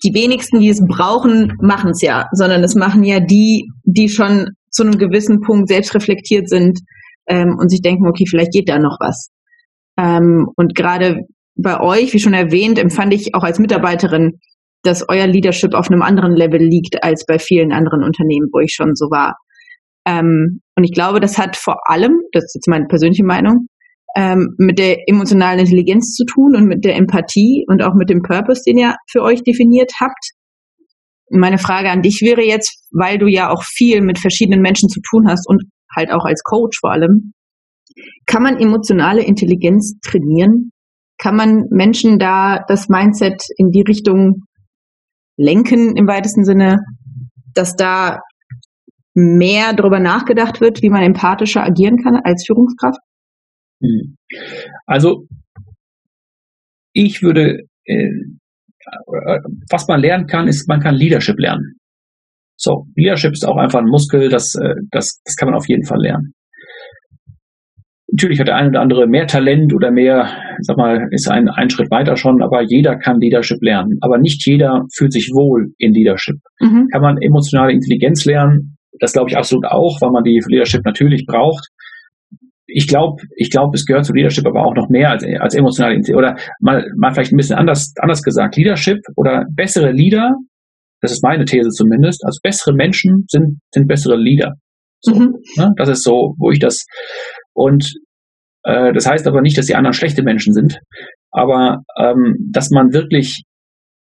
die wenigsten, die es brauchen, machen es ja, sondern es machen ja die, die schon zu einem gewissen Punkt selbst reflektiert sind ähm, und sich denken, okay, vielleicht geht da noch was. Ähm, und gerade bei euch, wie schon erwähnt, empfand ich auch als Mitarbeiterin, dass euer Leadership auf einem anderen Level liegt als bei vielen anderen Unternehmen, wo ich schon so war. Ähm, und ich glaube, das hat vor allem, das ist jetzt meine persönliche Meinung, ähm, mit der emotionalen Intelligenz zu tun und mit der Empathie und auch mit dem Purpose, den ihr für euch definiert habt. Meine Frage an dich wäre jetzt, weil du ja auch viel mit verschiedenen Menschen zu tun hast und halt auch als Coach vor allem, kann man emotionale Intelligenz trainieren? Kann man Menschen da das Mindset in die Richtung lenken im weitesten Sinne, dass da mehr darüber nachgedacht wird, wie man empathischer agieren kann als Führungskraft? Hm. Also ich würde, äh, was man lernen kann, ist, man kann Leadership lernen. So, Leadership ist auch einfach ein Muskel, das, äh, das, das kann man auf jeden Fall lernen. Natürlich hat der eine oder andere mehr Talent oder mehr, sag mal, ist ein, ein Schritt weiter schon, aber jeder kann Leadership lernen. Aber nicht jeder fühlt sich wohl in Leadership. Mhm. Kann man emotionale Intelligenz lernen? Das glaube ich absolut auch, weil man die Leadership natürlich braucht ich glaube, ich glaube, es gehört zu Leadership aber auch noch mehr als, als emotionale Intelligenz. Oder mal, mal vielleicht ein bisschen anders, anders gesagt. Leadership oder bessere Leader, das ist meine These zumindest, also bessere Menschen sind, sind bessere Leader. So, mhm. ne? Das ist so, wo ich das, und äh, das heißt aber nicht, dass die anderen schlechte Menschen sind, aber ähm, dass man wirklich,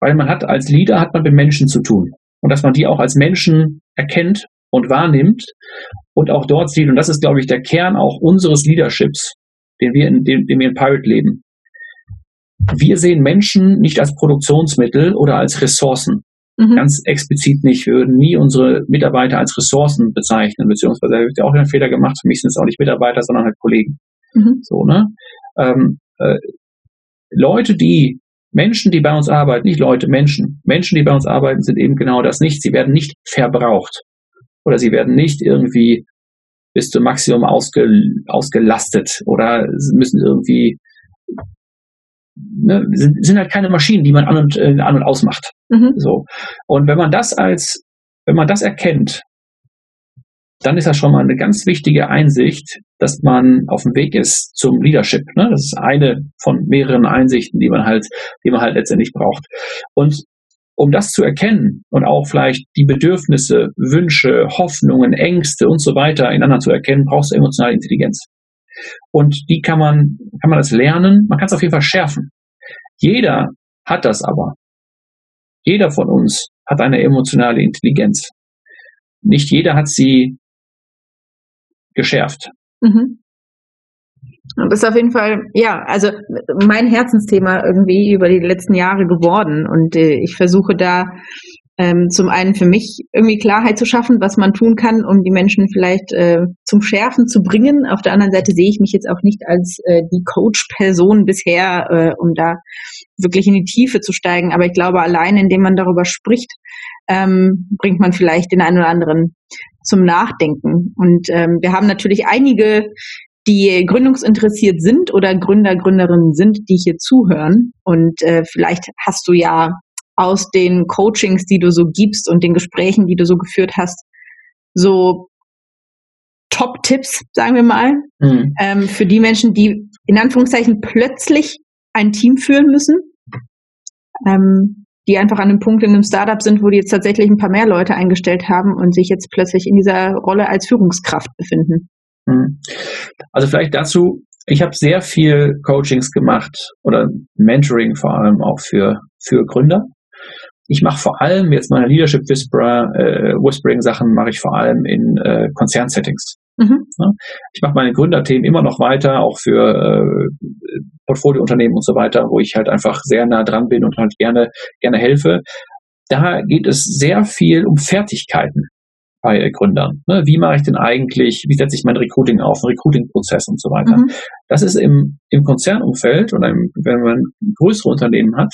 weil man hat als Leader hat man mit Menschen zu tun und dass man die auch als Menschen erkennt und wahrnimmt und auch dort sieht, und das ist, glaube ich, der Kern auch unseres Leaderships, den wir in, den, den wir in Pirate leben. Wir sehen Menschen nicht als Produktionsmittel oder als Ressourcen. Mhm. Ganz explizit nicht. Wir würden nie unsere Mitarbeiter als Ressourcen bezeichnen, beziehungsweise da habe ich auch einen Fehler gemacht. Für mich sind es auch nicht Mitarbeiter, sondern halt Kollegen. Mhm. So, ne? Ähm, äh, Leute, die Menschen, die bei uns arbeiten, nicht Leute, Menschen, Menschen, die bei uns arbeiten, sind eben genau das nicht. Sie werden nicht verbraucht oder sie werden nicht irgendwie bis zum Maximum ausge, ausgelastet oder müssen irgendwie ne, sind, sind halt keine Maschinen, die man an und, äh, an und ausmacht. Mhm. So. Und wenn man das als, wenn man das erkennt, dann ist das schon mal eine ganz wichtige Einsicht, dass man auf dem Weg ist zum Leadership. Ne? Das ist eine von mehreren Einsichten, die man halt, die man halt letztendlich braucht. Und um das zu erkennen und auch vielleicht die Bedürfnisse, Wünsche, Hoffnungen, Ängste und so weiter ineinander zu erkennen, brauchst du emotionale Intelligenz. Und die kann man, kann man das lernen, man kann es auf jeden Fall schärfen. Jeder hat das aber. Jeder von uns hat eine emotionale Intelligenz. Nicht jeder hat sie geschärft. Mhm. Das ist auf jeden Fall, ja, also mein Herzensthema irgendwie über die letzten Jahre geworden. Und äh, ich versuche da ähm, zum einen für mich irgendwie Klarheit zu schaffen, was man tun kann, um die Menschen vielleicht äh, zum Schärfen zu bringen. Auf der anderen Seite sehe ich mich jetzt auch nicht als äh, die Coach-Person bisher, äh, um da wirklich in die Tiefe zu steigen. Aber ich glaube, allein indem man darüber spricht, ähm, bringt man vielleicht den einen oder anderen zum Nachdenken. Und ähm, wir haben natürlich einige, die gründungsinteressiert sind oder Gründer, Gründerinnen sind, die hier zuhören. Und äh, vielleicht hast du ja aus den Coachings, die du so gibst und den Gesprächen, die du so geführt hast, so Top-Tipps, sagen wir mal, mhm. ähm, für die Menschen, die in Anführungszeichen plötzlich ein Team führen müssen, ähm, die einfach an einem Punkt in einem Startup sind, wo die jetzt tatsächlich ein paar mehr Leute eingestellt haben und sich jetzt plötzlich in dieser Rolle als Führungskraft befinden. Mhm. Also vielleicht dazu, ich habe sehr viel Coachings gemacht oder Mentoring vor allem auch für, für Gründer ich mache vor allem jetzt meine Leadership Whisperer, äh, Whispering Sachen mache ich vor allem in äh, Konzernsettings. Mhm. Ich mache meine Gründerthemen immer noch weiter, auch für äh, Portfoliounternehmen und so weiter, wo ich halt einfach sehr nah dran bin und halt gerne gerne helfe. Da geht es sehr viel um Fertigkeiten bei Gründern. Ne? Wie mache ich denn eigentlich, wie setze ich mein Recruiting auf, Recruiting-Prozess und so weiter. Mhm. Das ist im, im Konzernumfeld oder im, wenn man größere Unternehmen hat,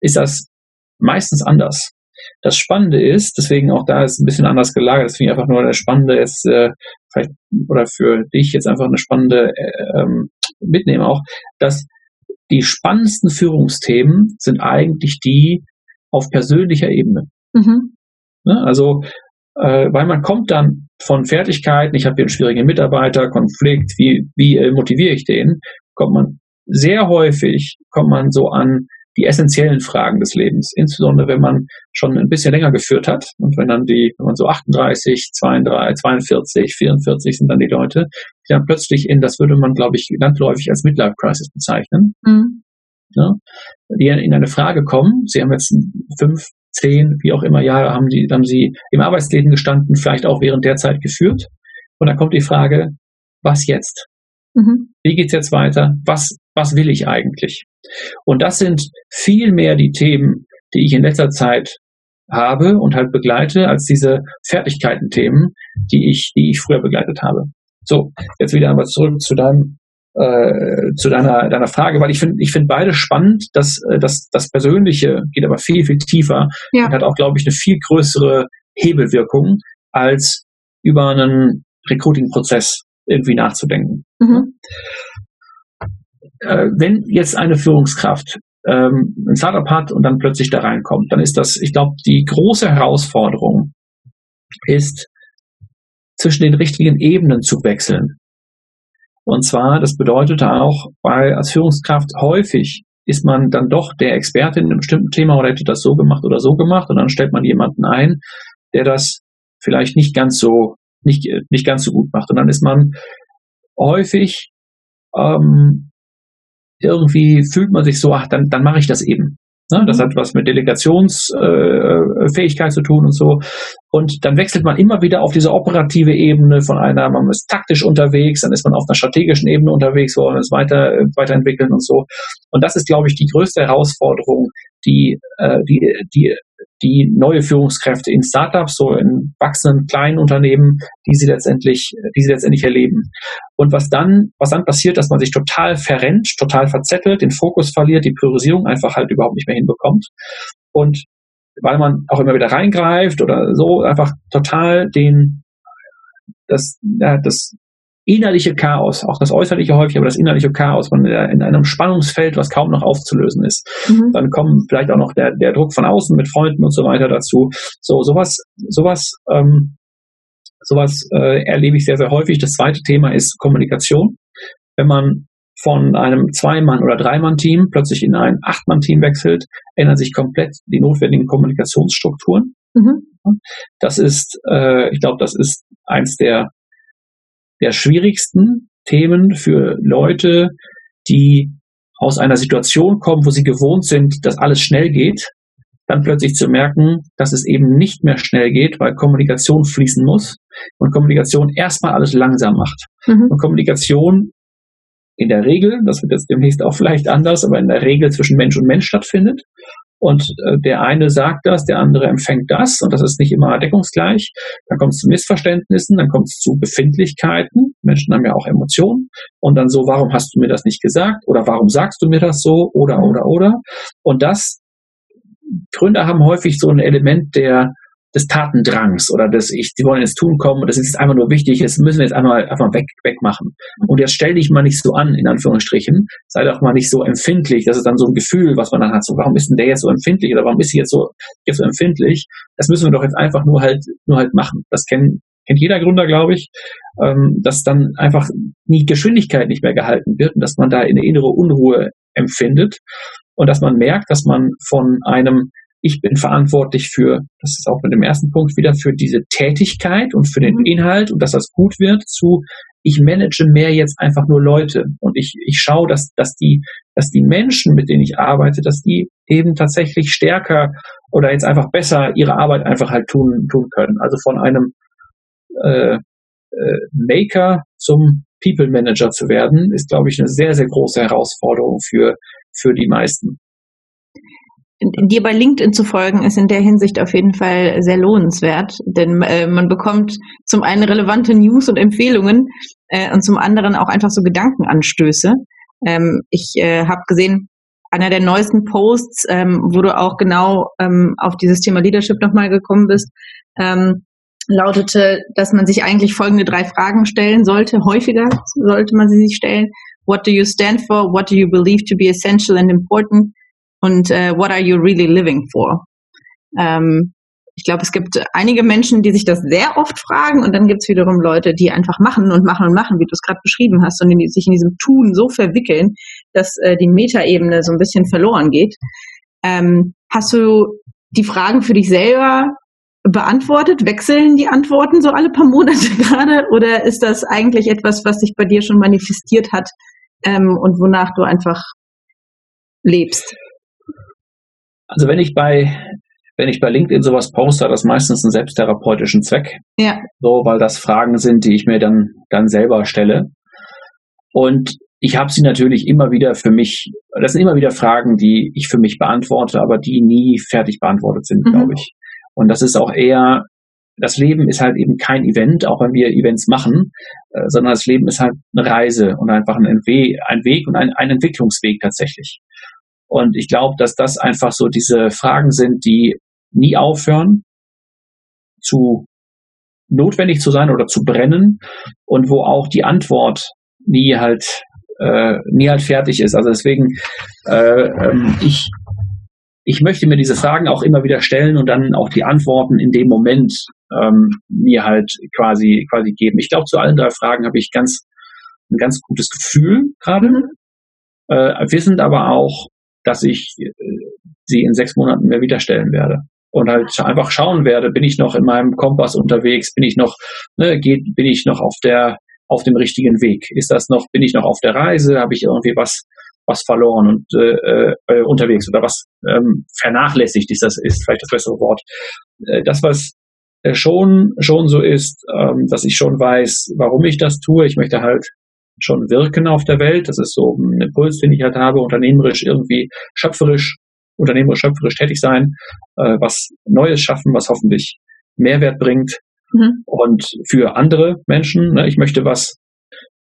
ist das meistens anders. Das Spannende ist, deswegen auch da ist ein bisschen anders gelagert, das finde ich einfach nur das Spannende ist, äh, vielleicht, oder für dich jetzt einfach eine spannende äh, ähm, mitnehmen auch, dass die spannendsten Führungsthemen sind eigentlich die auf persönlicher Ebene. Mhm. Ne? Also, äh, weil man kommt dann von Fertigkeiten, ich habe hier einen schwierigen Mitarbeiter, Konflikt, wie, wie äh, motiviere ich den, kommt man sehr häufig, kommt man so an die essentiellen Fragen des Lebens, insbesondere wenn man schon ein bisschen länger geführt hat und wenn dann die, wenn man so 38, 32, 42, 44 sind dann die Leute, die dann plötzlich in, das würde man, glaube ich, landläufig als Midlife Crisis bezeichnen, mhm. ja, die in eine Frage kommen, sie haben jetzt fünf, zehn, wie auch immer Jahre haben die, haben sie im Arbeitsleben gestanden, vielleicht auch während der Zeit geführt. Und dann kommt die Frage, was jetzt? Mhm. Wie geht's jetzt weiter? Was, was will ich eigentlich? Und das sind viel mehr die Themen, die ich in letzter Zeit habe und halt begleite, als diese Fertigkeiten-Themen, die ich, die ich früher begleitet habe. So, jetzt wieder einmal zurück zu deinem äh, zu deiner, deiner Frage, weil ich finde ich finde beide spannend. dass äh, das, das Persönliche geht aber viel, viel tiefer ja. und hat auch, glaube ich, eine viel größere Hebelwirkung, als über einen Recruiting-Prozess irgendwie nachzudenken. Mhm. Äh, wenn jetzt eine Führungskraft ähm, ein Startup hat und dann plötzlich da reinkommt, dann ist das, ich glaube, die große Herausforderung ist, zwischen den richtigen Ebenen zu wechseln. Und zwar, das bedeutet auch, weil als Führungskraft häufig ist man dann doch der Experte in einem bestimmten Thema oder hätte das so gemacht oder so gemacht und dann stellt man jemanden ein, der das vielleicht nicht ganz so nicht, nicht ganz so gut macht. Und dann ist man häufig ähm, irgendwie fühlt man sich so, ach, dann, dann mache ich das eben. Ne? Das mhm. hat was mit Delegationsfähigkeit äh, zu tun und so. Und dann wechselt man immer wieder auf diese operative Ebene von einer, man ist taktisch unterwegs, dann ist man auf einer strategischen Ebene unterwegs, wo man es weiter, weiterentwickeln und so. Und das ist, glaube ich, die größte Herausforderung, die, äh, die, die, die neue Führungskräfte in Startups, so in wachsenden kleinen Unternehmen, die sie letztendlich, die sie letztendlich erleben. Und was dann, was dann passiert, dass man sich total verrennt, total verzettelt, den Fokus verliert, die Priorisierung einfach halt überhaupt nicht mehr hinbekommt. Und weil man auch immer wieder reingreift oder so, einfach total den, das, ja, das innerliche Chaos, auch das äußerliche häufig, aber das innerliche Chaos, man in einem Spannungsfeld, was kaum noch aufzulösen ist. Mhm. Dann kommen vielleicht auch noch der, der Druck von außen mit Freunden und so weiter dazu. So, sowas, sowas, ähm, sowas äh, erlebe ich sehr, sehr häufig. Das zweite Thema ist Kommunikation. Wenn man von einem Zwei-Mann- oder Drei-Mann-Team plötzlich in ein Acht-Mann-Team wechselt, ändern sich komplett die notwendigen Kommunikationsstrukturen. Mhm. Das ist, äh, ich glaube, das ist eins der der schwierigsten Themen für Leute, die aus einer Situation kommen, wo sie gewohnt sind, dass alles schnell geht, dann plötzlich zu merken, dass es eben nicht mehr schnell geht, weil Kommunikation fließen muss und Kommunikation erstmal alles langsam macht. Mhm. Und Kommunikation in der Regel, das wird jetzt demnächst auch vielleicht anders, aber in der Regel zwischen Mensch und Mensch stattfindet und äh, der eine sagt das, der andere empfängt das und das ist nicht immer deckungsgleich. Dann kommt es zu Missverständnissen, dann kommt es zu Befindlichkeiten. Menschen haben ja auch Emotionen und dann so, warum hast du mir das nicht gesagt oder warum sagst du mir das so oder oder oder. Und das Gründer haben häufig so ein Element der des Tatendrangs oder des ich, die wollen ins Tun kommen und das ist einfach nur wichtig, das müssen wir jetzt einmal einfach weg, wegmachen. Und jetzt stell dich mal nicht so an, in Anführungsstrichen, sei doch mal nicht so empfindlich, das ist dann so ein Gefühl, was man dann hat, so warum ist denn der jetzt so empfindlich oder warum ist sie jetzt so, jetzt so empfindlich? Das müssen wir doch jetzt einfach nur halt, nur halt machen. Das kennt, kennt jeder Gründer, glaube ich, ähm, dass dann einfach nie Geschwindigkeit nicht mehr gehalten wird und dass man da eine innere Unruhe empfindet und dass man merkt, dass man von einem ich bin verantwortlich für, das ist auch mit dem ersten Punkt wieder, für diese Tätigkeit und für den mhm. Inhalt und dass das gut wird, zu ich manage mehr jetzt einfach nur Leute und ich, ich schaue, dass, dass, die, dass die Menschen, mit denen ich arbeite, dass die eben tatsächlich stärker oder jetzt einfach besser ihre Arbeit einfach halt tun, tun können. Also von einem äh, äh, Maker zum People Manager zu werden, ist, glaube ich, eine sehr, sehr große Herausforderung für, für die meisten dir bei LinkedIn zu folgen, ist in der Hinsicht auf jeden Fall sehr lohnenswert, denn äh, man bekommt zum einen relevante News und Empfehlungen äh, und zum anderen auch einfach so Gedankenanstöße. Ähm, ich äh, habe gesehen, einer der neuesten Posts, ähm, wo du auch genau ähm, auf dieses Thema Leadership nochmal gekommen bist, ähm, lautete, dass man sich eigentlich folgende drei Fragen stellen sollte. Häufiger sollte man sie sich stellen. What do you stand for? What do you believe to be essential and important? Und äh, what are you really living for? Ähm, ich glaube, es gibt einige Menschen, die sich das sehr oft fragen und dann gibt es wiederum Leute, die einfach machen und machen und machen, wie du es gerade beschrieben hast, und die sich in diesem Tun so verwickeln, dass äh, die Metaebene so ein bisschen verloren geht. Ähm, hast du die Fragen für dich selber beantwortet? Wechseln die Antworten so alle paar Monate <laughs> gerade? Oder ist das eigentlich etwas, was sich bei dir schon manifestiert hat ähm, und wonach du einfach lebst? Also wenn ich bei wenn ich bei LinkedIn sowas poste, hat das meistens einen selbsttherapeutischen Zweck. Ja. So, weil das Fragen sind, die ich mir dann, dann selber stelle. Und ich habe sie natürlich immer wieder für mich, das sind immer wieder Fragen, die ich für mich beantworte, aber die nie fertig beantwortet sind, mhm. glaube ich. Und das ist auch eher, das Leben ist halt eben kein Event, auch wenn wir Events machen, äh, sondern das Leben ist halt eine Reise und einfach ein, Entwe ein Weg und ein, ein Entwicklungsweg tatsächlich. Und ich glaube, dass das einfach so diese Fragen sind, die nie aufhören zu notwendig zu sein oder zu brennen und wo auch die Antwort nie halt äh, nie halt fertig ist. Also deswegen äh, ähm, ich ich möchte mir diese Fragen auch immer wieder stellen und dann auch die Antworten in dem Moment ähm, mir halt quasi quasi geben. Ich glaube, zu allen drei Fragen habe ich ganz ein ganz gutes Gefühl gerade, mhm. äh, wissend aber auch, dass ich äh, sie in sechs Monaten mehr wiederstellen werde. Und halt einfach schauen werde, bin ich noch in meinem Kompass unterwegs, bin ich noch, ne, geht, bin ich noch auf der, auf dem richtigen Weg? Ist das noch, bin ich noch auf der Reise? Habe ich irgendwie was, was verloren und äh, äh, unterwegs oder was ähm, vernachlässigt ist, das ist vielleicht das bessere Wort. Äh, das, was äh, schon, schon so ist, ähm, dass ich schon weiß, warum ich das tue. Ich möchte halt schon wirken auf der Welt. Das ist so ein Impuls, den ich halt habe, unternehmerisch irgendwie schöpferisch, unternehmerisch schöpferisch tätig sein, äh, was Neues schaffen, was hoffentlich Mehrwert bringt. Mhm. Und für andere Menschen, ne, ich möchte was,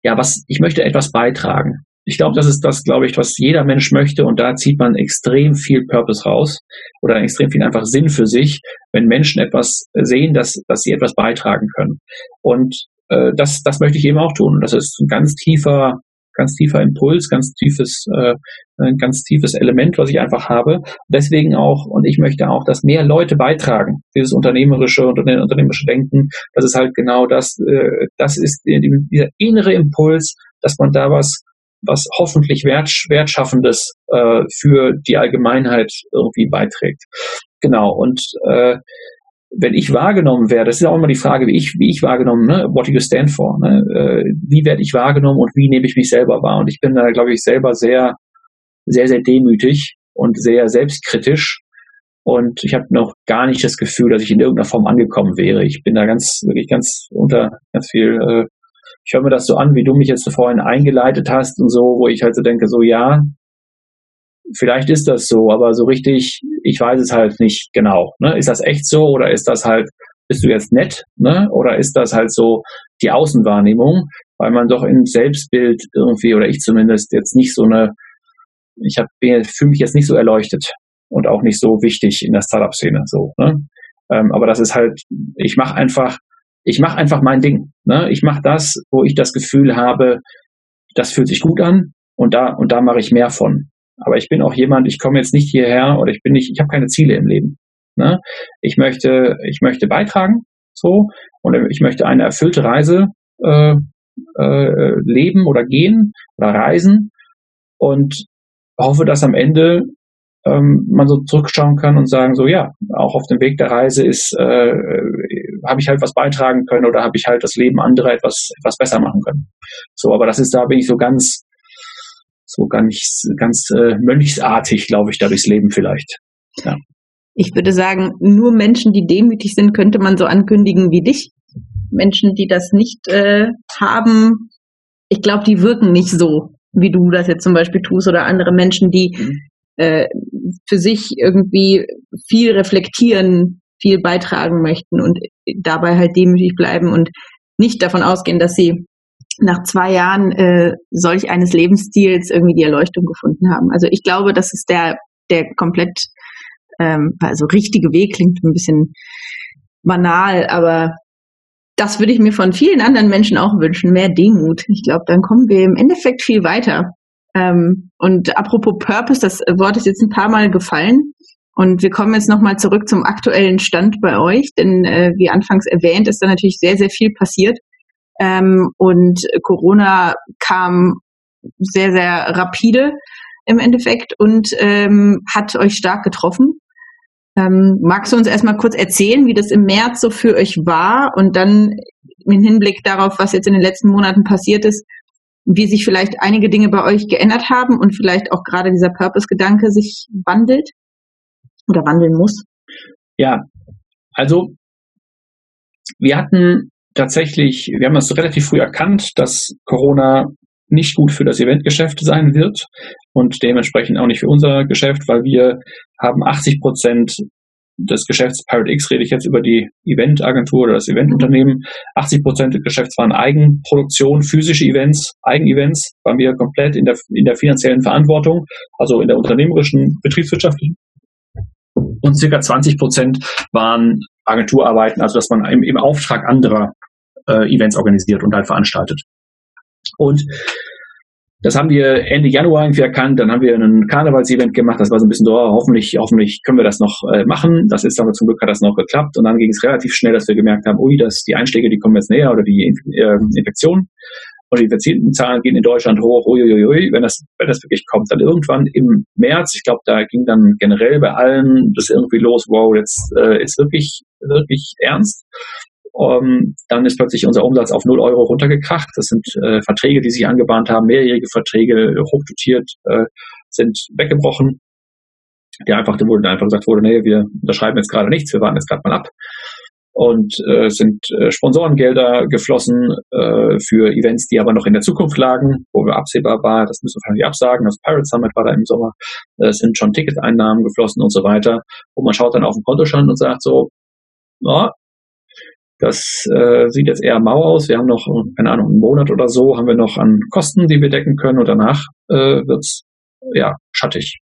ja, was, ich möchte etwas beitragen. Ich glaube, das ist das, glaube ich, was jeder Mensch möchte und da zieht man extrem viel Purpose raus oder extrem viel einfach Sinn für sich, wenn Menschen etwas sehen, dass, dass sie etwas beitragen können. Und äh, das, das möchte ich eben auch tun. Das ist ein ganz tiefer, ganz tiefer Impuls, ganz tiefes, äh, ein ganz tiefes Element, was ich einfach habe. Deswegen auch, und ich möchte auch, dass mehr Leute beitragen, dieses unternehmerische und unternehmerische Denken. Das ist halt genau das, äh, das ist dieser innere Impuls, dass man da was was hoffentlich wert, wertschaffendes äh, für die Allgemeinheit irgendwie beiträgt. Genau, und äh, wenn ich wahrgenommen werde, das ist auch immer die Frage, wie ich, wie ich wahrgenommen, ne? what do you stand for? Ne? Äh, wie werde ich wahrgenommen und wie nehme ich mich selber wahr? Und ich bin da, glaube ich, selber sehr, sehr, sehr demütig und sehr selbstkritisch. Und ich habe noch gar nicht das Gefühl, dass ich in irgendeiner Form angekommen wäre. Ich bin da ganz, wirklich ganz unter ganz viel, äh, ich höre mir das so an, wie du mich jetzt vorhin eingeleitet hast und so, wo ich halt so denke, so ja, vielleicht ist das so, aber so richtig, ich weiß es halt nicht genau. Ne? Ist das echt so oder ist das halt, bist du jetzt nett, ne? Oder ist das halt so die Außenwahrnehmung, weil man doch im Selbstbild irgendwie, oder ich zumindest, jetzt nicht so eine, ich fühle mich jetzt nicht so erleuchtet und auch nicht so wichtig in der Startup-Szene. So, ne? Ähm, aber das ist halt, ich mache einfach, ich mache einfach mein Ding. Ne? Ich mache das, wo ich das Gefühl habe, das fühlt sich gut an und da und da mache ich mehr von. Aber ich bin auch jemand, ich komme jetzt nicht hierher oder ich bin nicht, ich habe keine Ziele im Leben. Ne? Ich möchte, ich möchte beitragen, so, und ich möchte eine erfüllte Reise äh, äh, leben oder gehen oder reisen und hoffe, dass am Ende ähm, man so zurückschauen kann und sagen so, ja, auch auf dem Weg der Reise ist, äh, habe ich halt was beitragen können oder habe ich halt das Leben anderer etwas, etwas besser machen können. So, aber das ist, da bin ich so ganz, so ganz, ganz äh, mönchsartig, glaube ich, da durchs Leben vielleicht. Ja. Ich würde sagen, nur Menschen, die demütig sind, könnte man so ankündigen wie dich. Menschen, die das nicht äh, haben, ich glaube, die wirken nicht so, wie du das jetzt zum Beispiel tust, oder andere Menschen, die mhm. äh, für sich irgendwie viel reflektieren, viel beitragen möchten und dabei halt demütig bleiben und nicht davon ausgehen, dass sie nach zwei Jahren äh, solch eines Lebensstils irgendwie die Erleuchtung gefunden haben. Also ich glaube, das ist der, der komplett, ähm, also richtige Weg klingt ein bisschen banal, aber das würde ich mir von vielen anderen Menschen auch wünschen, mehr Demut. Ich glaube, dann kommen wir im Endeffekt viel weiter. Ähm, und apropos Purpose, das Wort ist jetzt ein paar Mal gefallen. Und wir kommen jetzt nochmal zurück zum aktuellen Stand bei euch, denn äh, wie anfangs erwähnt, ist da natürlich sehr, sehr viel passiert. Ähm, und Corona kam sehr, sehr rapide im Endeffekt und ähm, hat euch stark getroffen. Ähm, magst du uns erstmal kurz erzählen, wie das im März so für euch war und dann im Hinblick darauf, was jetzt in den letzten Monaten passiert ist, wie sich vielleicht einige Dinge bei euch geändert haben und vielleicht auch gerade dieser Purpose-Gedanke sich wandelt oder wandeln muss? Ja, also wir hatten tatsächlich, wir haben das relativ früh erkannt, dass Corona nicht gut für das Eventgeschäft sein wird und dementsprechend auch nicht für unser Geschäft, weil wir haben 80 Prozent des Geschäfts Pirate X rede ich jetzt über die Eventagentur oder das Eventunternehmen. 80 Prozent des Geschäfts waren Eigenproduktion, physische Events, Eigenevents, waren wir komplett in der, in der finanziellen Verantwortung, also in der unternehmerischen, betriebswirtschaftlichen. Und circa 20 Prozent waren Agenturarbeiten, also dass man im, im Auftrag anderer äh, Events organisiert und halt veranstaltet. Und das haben wir Ende Januar irgendwie erkannt. Dann haben wir ein Karnevalsevent gemacht. Das war so ein bisschen so, oh, hoffentlich, hoffentlich können wir das noch äh, machen. Das ist aber zum Glück hat das noch geklappt. Und dann ging es relativ schnell, dass wir gemerkt haben, ui, dass die Einschläge, die kommen jetzt näher oder die äh, Infektionen. Und die Infiziertenzahlen gehen in Deutschland hoch, uiuiui, wenn das, wenn das wirklich kommt. Dann irgendwann im März, ich glaube, da ging dann generell bei allen das irgendwie los, wow, jetzt äh, ist wirklich, wirklich ernst. Um, ähm, dann ist plötzlich unser Umsatz auf 0 Euro runtergekracht. Das sind äh, Verträge, die sich angebahnt haben, mehrjährige Verträge, hochdotiert, äh, sind weggebrochen. Die einfach, da wurde einfach gesagt wurde, nee, wir unterschreiben jetzt gerade nichts, wir warten jetzt gerade mal ab und äh, sind äh, Sponsorengelder geflossen äh, für Events, die aber noch in der Zukunft lagen, wo wir absehbar war, das müssen wir wahrscheinlich absagen, das Pirate Summit war da im Sommer, äh, es sind schon Ticketeinnahmen geflossen und so weiter. Und man schaut dann auf den Kontostand und sagt so, ja, das äh, sieht jetzt eher mau aus. Wir haben noch, keine Ahnung, einen Monat oder so haben wir noch an Kosten, die wir decken können und danach äh, wird's ja schattig.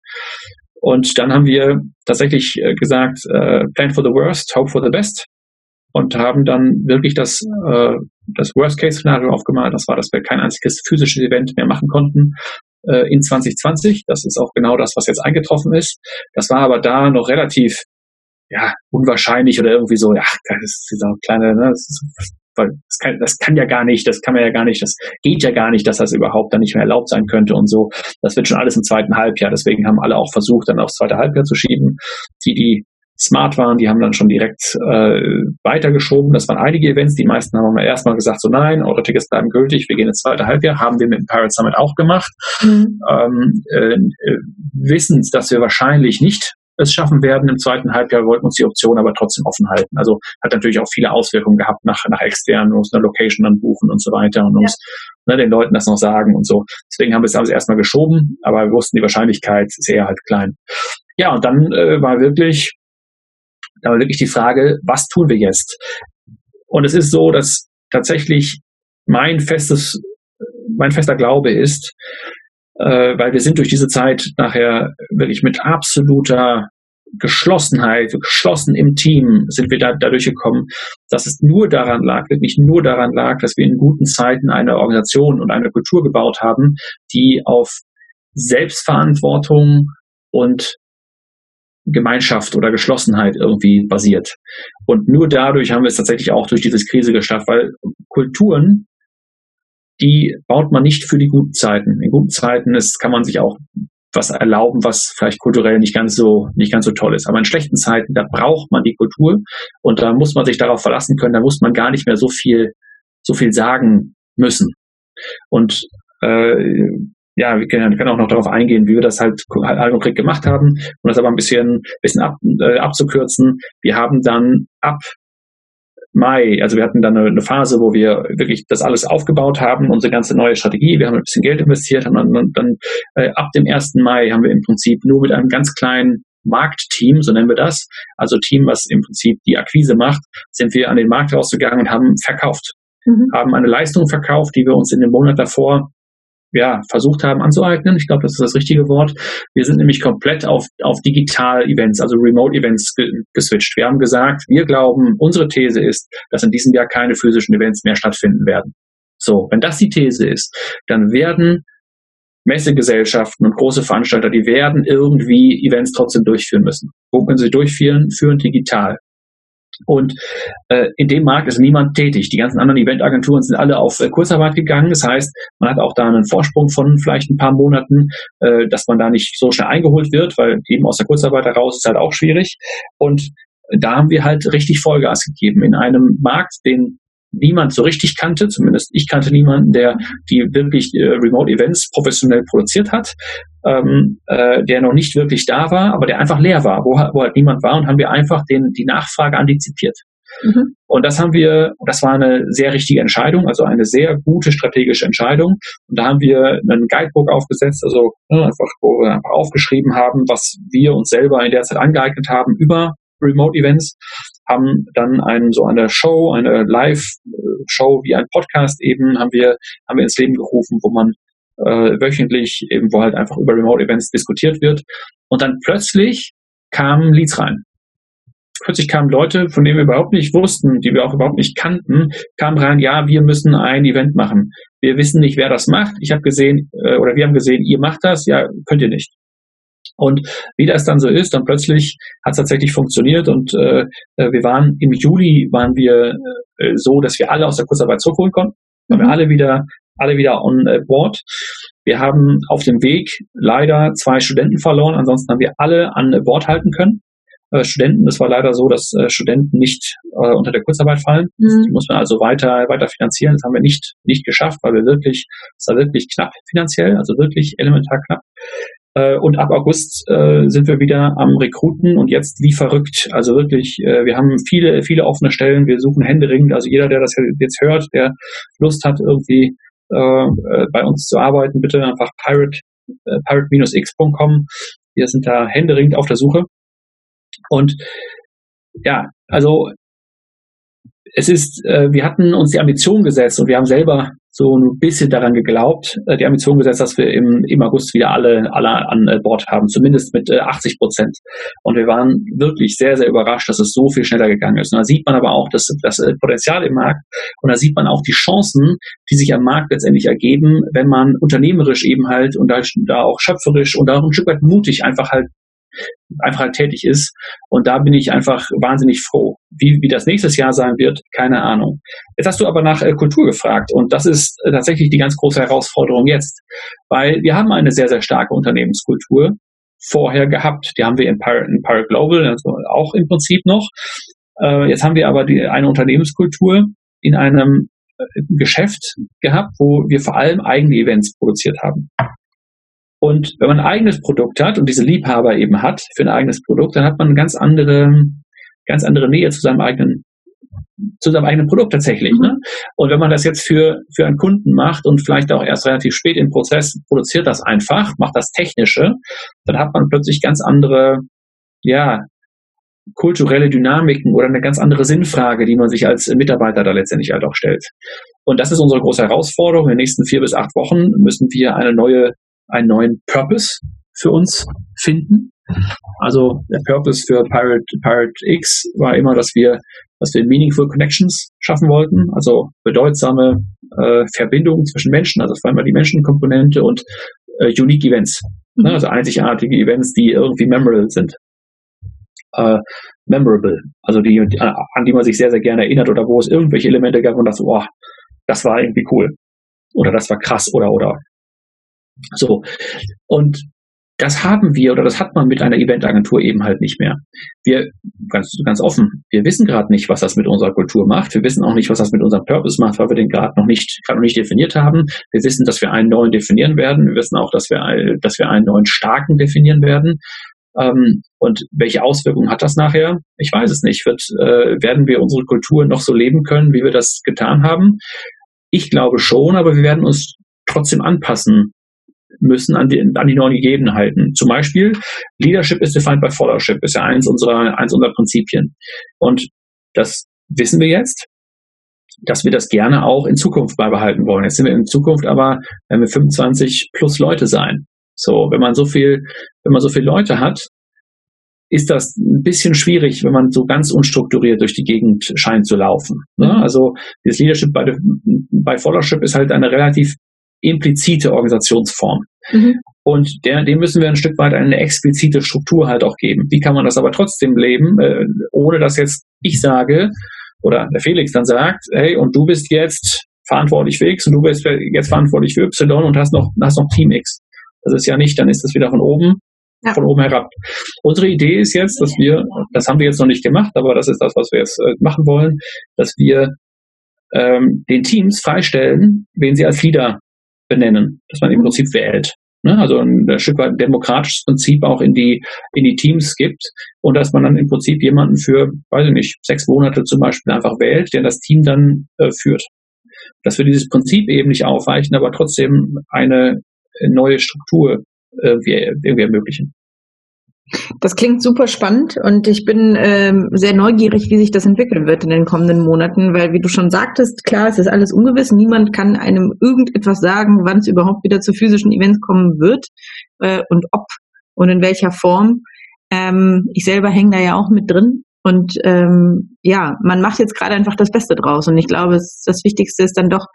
Und dann haben wir tatsächlich äh, gesagt, äh, plan for the worst, hope for the best und haben dann wirklich das, äh, das Worst-Case-Szenario aufgemalt. Das war, dass wir kein einziges physisches Event mehr machen konnten äh, in 2020. Das ist auch genau das, was jetzt eingetroffen ist. Das war aber da noch relativ ja, unwahrscheinlich oder irgendwie so, ja, das ist dieser kleine, ne, das, ist, das, kann, das kann ja gar nicht, das kann man ja gar nicht, das geht ja gar nicht, dass das überhaupt dann nicht mehr erlaubt sein könnte und so. Das wird schon alles im zweiten Halbjahr. Deswegen haben alle auch versucht, dann aufs zweite Halbjahr zu schieben. Die, die smart waren, die haben dann schon direkt äh, weitergeschoben. Das waren einige Events. Die meisten haben erstmal gesagt, so nein, eure Tickets bleiben gültig, wir gehen ins zweite Halbjahr. Haben wir mit dem Pirate Summit auch gemacht. Mhm. Ähm, äh, wissend, dass wir wahrscheinlich nicht es schaffen werden. Im zweiten Halbjahr wollten uns die Option aber trotzdem offen halten. Also hat natürlich auch viele Auswirkungen gehabt nach, nach externen, muss eine Location dann buchen und so weiter und ja. ne, den Leuten das noch sagen und so. Deswegen haben wir es also erstmal geschoben, aber wir wussten, die Wahrscheinlichkeit ist eher halt klein. Ja, und dann äh, war wirklich da war wirklich die Frage, was tun wir jetzt? Und es ist so, dass tatsächlich mein festes, mein fester Glaube ist, äh, weil wir sind durch diese Zeit nachher wirklich mit absoluter Geschlossenheit, geschlossen im Team sind wir da, dadurch gekommen, dass es nur daran lag, wirklich nur daran lag, dass wir in guten Zeiten eine Organisation und eine Kultur gebaut haben, die auf Selbstverantwortung und Gemeinschaft oder Geschlossenheit irgendwie basiert. Und nur dadurch haben wir es tatsächlich auch durch diese Krise geschafft, weil Kulturen, die baut man nicht für die guten Zeiten. In guten Zeiten ist, kann man sich auch was erlauben, was vielleicht kulturell nicht ganz so, nicht ganz so toll ist. Aber in schlechten Zeiten, da braucht man die Kultur und da muss man sich darauf verlassen können, da muss man gar nicht mehr so viel, so viel sagen müssen. Und äh, ja, wir können, können, auch noch darauf eingehen, wie wir das halt halt konkret gemacht haben, um das aber ein bisschen, bisschen ab, äh, abzukürzen. Wir haben dann ab Mai, also wir hatten dann eine, Phase, wo wir wirklich das alles aufgebaut haben, unsere ganze neue Strategie, wir haben ein bisschen Geld investiert, haben dann, dann äh, ab dem 1. Mai haben wir im Prinzip nur mit einem ganz kleinen Marktteam, so nennen wir das, also Team, was im Prinzip die Akquise macht, sind wir an den Markt rausgegangen und haben verkauft. Mhm. Haben eine Leistung verkauft, die wir uns in dem Monat davor ja, versucht haben anzueignen. Ich glaube, das ist das richtige Wort. Wir sind nämlich komplett auf, auf Digital-Events, also Remote-Events ge geswitcht. Wir haben gesagt, wir glauben, unsere These ist, dass in diesem Jahr keine physischen Events mehr stattfinden werden. So, wenn das die These ist, dann werden Messegesellschaften und große Veranstalter, die werden irgendwie Events trotzdem durchführen müssen. Wo können sie durchführen? Führen digital. Und äh, in dem Markt ist niemand tätig. Die ganzen anderen Eventagenturen sind alle auf äh, Kurzarbeit gegangen. Das heißt, man hat auch da einen Vorsprung von vielleicht ein paar Monaten, äh, dass man da nicht so schnell eingeholt wird, weil eben aus der Kurzarbeit heraus ist halt auch schwierig. Und da haben wir halt richtig Vollgas gegeben in einem Markt, den niemand so richtig kannte, zumindest ich kannte niemanden, der die wirklich äh, Remote Events professionell produziert hat, ähm, äh, der noch nicht wirklich da war, aber der einfach leer war, wo, wo halt niemand war und haben wir einfach den, die Nachfrage antizipiert. Mhm. Und das haben wir, das war eine sehr richtige Entscheidung, also eine sehr gute strategische Entscheidung. Und da haben wir einen Guidebook aufgesetzt, also ne, einfach, wo wir einfach aufgeschrieben haben, was wir uns selber in der Zeit angeeignet haben über Remote Events haben dann einen, so eine Show, eine Live-Show wie ein Podcast eben, haben wir, haben wir ins Leben gerufen, wo man äh, wöchentlich eben, wo halt einfach über Remote-Events diskutiert wird. Und dann plötzlich kamen Leads rein. Plötzlich kamen Leute, von denen wir überhaupt nicht wussten, die wir auch überhaupt nicht kannten, kamen rein, ja, wir müssen ein Event machen. Wir wissen nicht, wer das macht. Ich habe gesehen, äh, oder wir haben gesehen, ihr macht das, ja, könnt ihr nicht. Und wie das dann so ist, dann plötzlich hat es tatsächlich funktioniert und äh, äh, wir waren im Juli waren wir äh, so, dass wir alle aus der Kurzarbeit zurückholen konnten. Waren wir mhm. alle wieder alle wieder on board. Wir haben auf dem Weg leider zwei Studenten verloren, ansonsten haben wir alle an Bord halten können. äh, Studenten. Es war leider so, dass äh, Studenten nicht äh, unter der Kurzarbeit fallen. Mhm. Die muss man also weiter, weiter finanzieren. Das haben wir nicht, nicht geschafft, weil wir wirklich, es war wirklich knapp finanziell, also wirklich elementar knapp. Äh, und ab August äh, sind wir wieder am Rekruten und jetzt wie verrückt. Also wirklich, äh, wir haben viele, viele offene Stellen. Wir suchen händeringend. Also jeder, der das jetzt hört, der Lust hat, irgendwie bei uns zu arbeiten, bitte einfach pirate, pirate-x.com. Wir sind da händeringend auf der Suche. Und ja, also es ist, äh, wir hatten uns die Ambition gesetzt und wir haben selber so ein bisschen daran geglaubt, äh, die Ambition gesetzt, dass wir im, im August wieder alle, alle an äh, Bord haben, zumindest mit äh, 80 Prozent. Und wir waren wirklich sehr, sehr überrascht, dass es so viel schneller gegangen ist. Und da sieht man aber auch das, das äh, Potenzial im Markt und da sieht man auch die Chancen, die sich am Markt letztendlich ergeben, wenn man unternehmerisch eben halt und da, da auch schöpferisch und auch ein Stück weit mutig einfach halt einfach halt tätig ist. Und da bin ich einfach wahnsinnig froh. Wie, wie das nächstes Jahr sein wird, keine Ahnung. Jetzt hast du aber nach äh, Kultur gefragt und das ist äh, tatsächlich die ganz große Herausforderung jetzt, weil wir haben eine sehr, sehr starke Unternehmenskultur vorher gehabt. Die haben wir in Pirate, in Pirate Global also auch im Prinzip noch. Äh, jetzt haben wir aber die, eine Unternehmenskultur in einem äh, Geschäft gehabt, wo wir vor allem eigene Events produziert haben. Und wenn man ein eigenes Produkt hat und diese Liebhaber eben hat für ein eigenes Produkt, dann hat man eine ganz andere, ganz andere Nähe zu seinem eigenen zu seinem eigenen Produkt tatsächlich. Ne? Und wenn man das jetzt für, für einen Kunden macht und vielleicht auch erst relativ spät im Prozess produziert das einfach, macht das Technische, dann hat man plötzlich ganz andere, ja, kulturelle Dynamiken oder eine ganz andere Sinnfrage, die man sich als Mitarbeiter da letztendlich halt auch stellt. Und das ist unsere große Herausforderung. In den nächsten vier bis acht Wochen müssen wir eine neue einen neuen Purpose für uns finden. Also der Purpose für Pirate, Pirate X war immer, dass wir, dass wir meaningful connections schaffen wollten, also bedeutsame äh, Verbindungen zwischen Menschen, also vor allem die Menschenkomponente und äh, unique Events, mhm. ne, also einzigartige Events, die irgendwie memorable sind. Äh, memorable, also die, die, an die man sich sehr, sehr gerne erinnert oder wo es irgendwelche Elemente gab und das, boah, das war irgendwie cool. Oder das war krass oder oder so. Und das haben wir oder das hat man mit einer Eventagentur eben halt nicht mehr. Wir, ganz, ganz offen, wir wissen gerade nicht, was das mit unserer Kultur macht. Wir wissen auch nicht, was das mit unserem Purpose macht, weil wir den gerade noch nicht, gerade noch nicht definiert haben. Wir wissen, dass wir einen neuen definieren werden. Wir wissen auch, dass wir, dass wir einen neuen starken definieren werden. Ähm, und welche Auswirkungen hat das nachher? Ich weiß es nicht. Wird, äh, werden wir unsere Kultur noch so leben können, wie wir das getan haben? Ich glaube schon, aber wir werden uns trotzdem anpassen müssen an die, an die neuen Gegebenheiten. Zum Beispiel, Leadership is defined by Followership, ist ja eins unserer, eins unserer Prinzipien. Und das wissen wir jetzt, dass wir das gerne auch in Zukunft beibehalten wollen. Jetzt sind wir in Zukunft aber, wenn wir 25 plus Leute sein. So, wenn man so viel, wenn man so viele Leute hat, ist das ein bisschen schwierig, wenn man so ganz unstrukturiert durch die Gegend scheint zu laufen. Ne? Also das Leadership bei, bei Followership ist halt eine relativ implizite Organisationsform. Mhm. Und der, dem müssen wir ein Stück weit eine explizite Struktur halt auch geben. Wie kann man das aber trotzdem leben, äh, ohne dass jetzt ich sage oder der Felix dann sagt, hey, und du bist jetzt verantwortlich für X und du bist jetzt verantwortlich für Y und hast noch, hast noch Team X. Das ist ja nicht, dann ist das wieder von oben, ja. von oben herab. Unsere Idee ist jetzt, dass wir, das haben wir jetzt noch nicht gemacht, aber das ist das, was wir jetzt äh, machen wollen, dass wir ähm, den Teams freistellen, wen sie als Leader benennen, dass man im Prinzip wählt. Ne? Also ein, ein Stück weit demokratisches Prinzip auch in die, in die Teams gibt und dass man dann im Prinzip jemanden für, weiß ich nicht, sechs Monate zum Beispiel einfach wählt, der das Team dann äh, führt. Dass wir dieses Prinzip eben nicht aufweichen, aber trotzdem eine neue Struktur äh, irgendwie ermöglichen. Das klingt super spannend und ich bin ähm, sehr neugierig, wie sich das entwickeln wird in den kommenden Monaten, weil wie du schon sagtest, klar, es ist alles ungewiss. Niemand kann einem irgendetwas sagen, wann es überhaupt wieder zu physischen Events kommen wird äh, und ob und in welcher Form. Ähm, ich selber hänge da ja auch mit drin und ähm, ja, man macht jetzt gerade einfach das Beste draus und ich glaube, das Wichtigste ist dann doch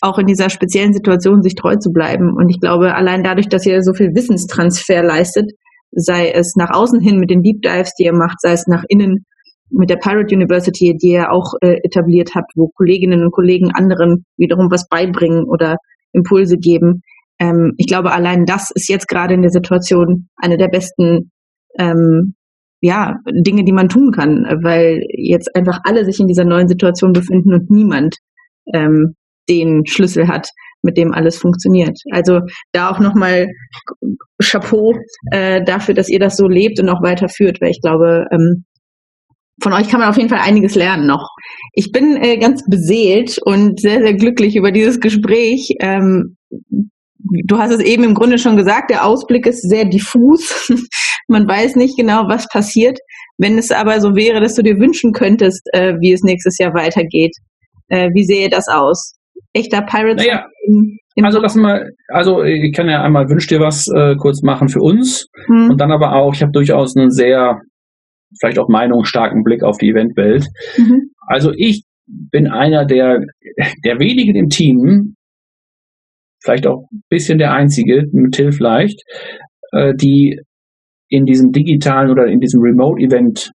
auch in dieser speziellen Situation sich treu zu bleiben. Und ich glaube, allein dadurch, dass ihr so viel Wissenstransfer leistet, sei es nach außen hin mit den Deep Dives, die ihr macht, sei es nach innen mit der Pirate University, die ihr auch äh, etabliert habt, wo Kolleginnen und Kollegen anderen wiederum was beibringen oder Impulse geben. Ähm, ich glaube, allein das ist jetzt gerade in der Situation eine der besten ähm, ja, Dinge, die man tun kann, weil jetzt einfach alle sich in dieser neuen Situation befinden und niemand ähm, den Schlüssel hat, mit dem alles funktioniert. Also da auch nochmal Chapeau äh, dafür, dass ihr das so lebt und auch weiterführt, weil ich glaube, ähm, von euch kann man auf jeden Fall einiges lernen noch. Ich bin äh, ganz beseelt und sehr, sehr glücklich über dieses Gespräch. Ähm, du hast es eben im Grunde schon gesagt, der Ausblick ist sehr diffus. <laughs> man weiß nicht genau, was passiert. Wenn es aber so wäre, dass du dir wünschen könntest, äh, wie es nächstes Jahr weitergeht, äh, wie sähe das aus? Echter Pirates? Naja, im, im also lass mal, also ich kann ja einmal wünsch dir was äh, kurz machen für uns hm. und dann aber auch, ich habe durchaus einen sehr, vielleicht auch meinungsstarken Blick auf die Eventwelt. Mhm. Also ich bin einer der, der wenigen im Team, vielleicht auch ein bisschen der einzige, mit Till vielleicht, äh, die in diesem digitalen oder in diesem Remote-Event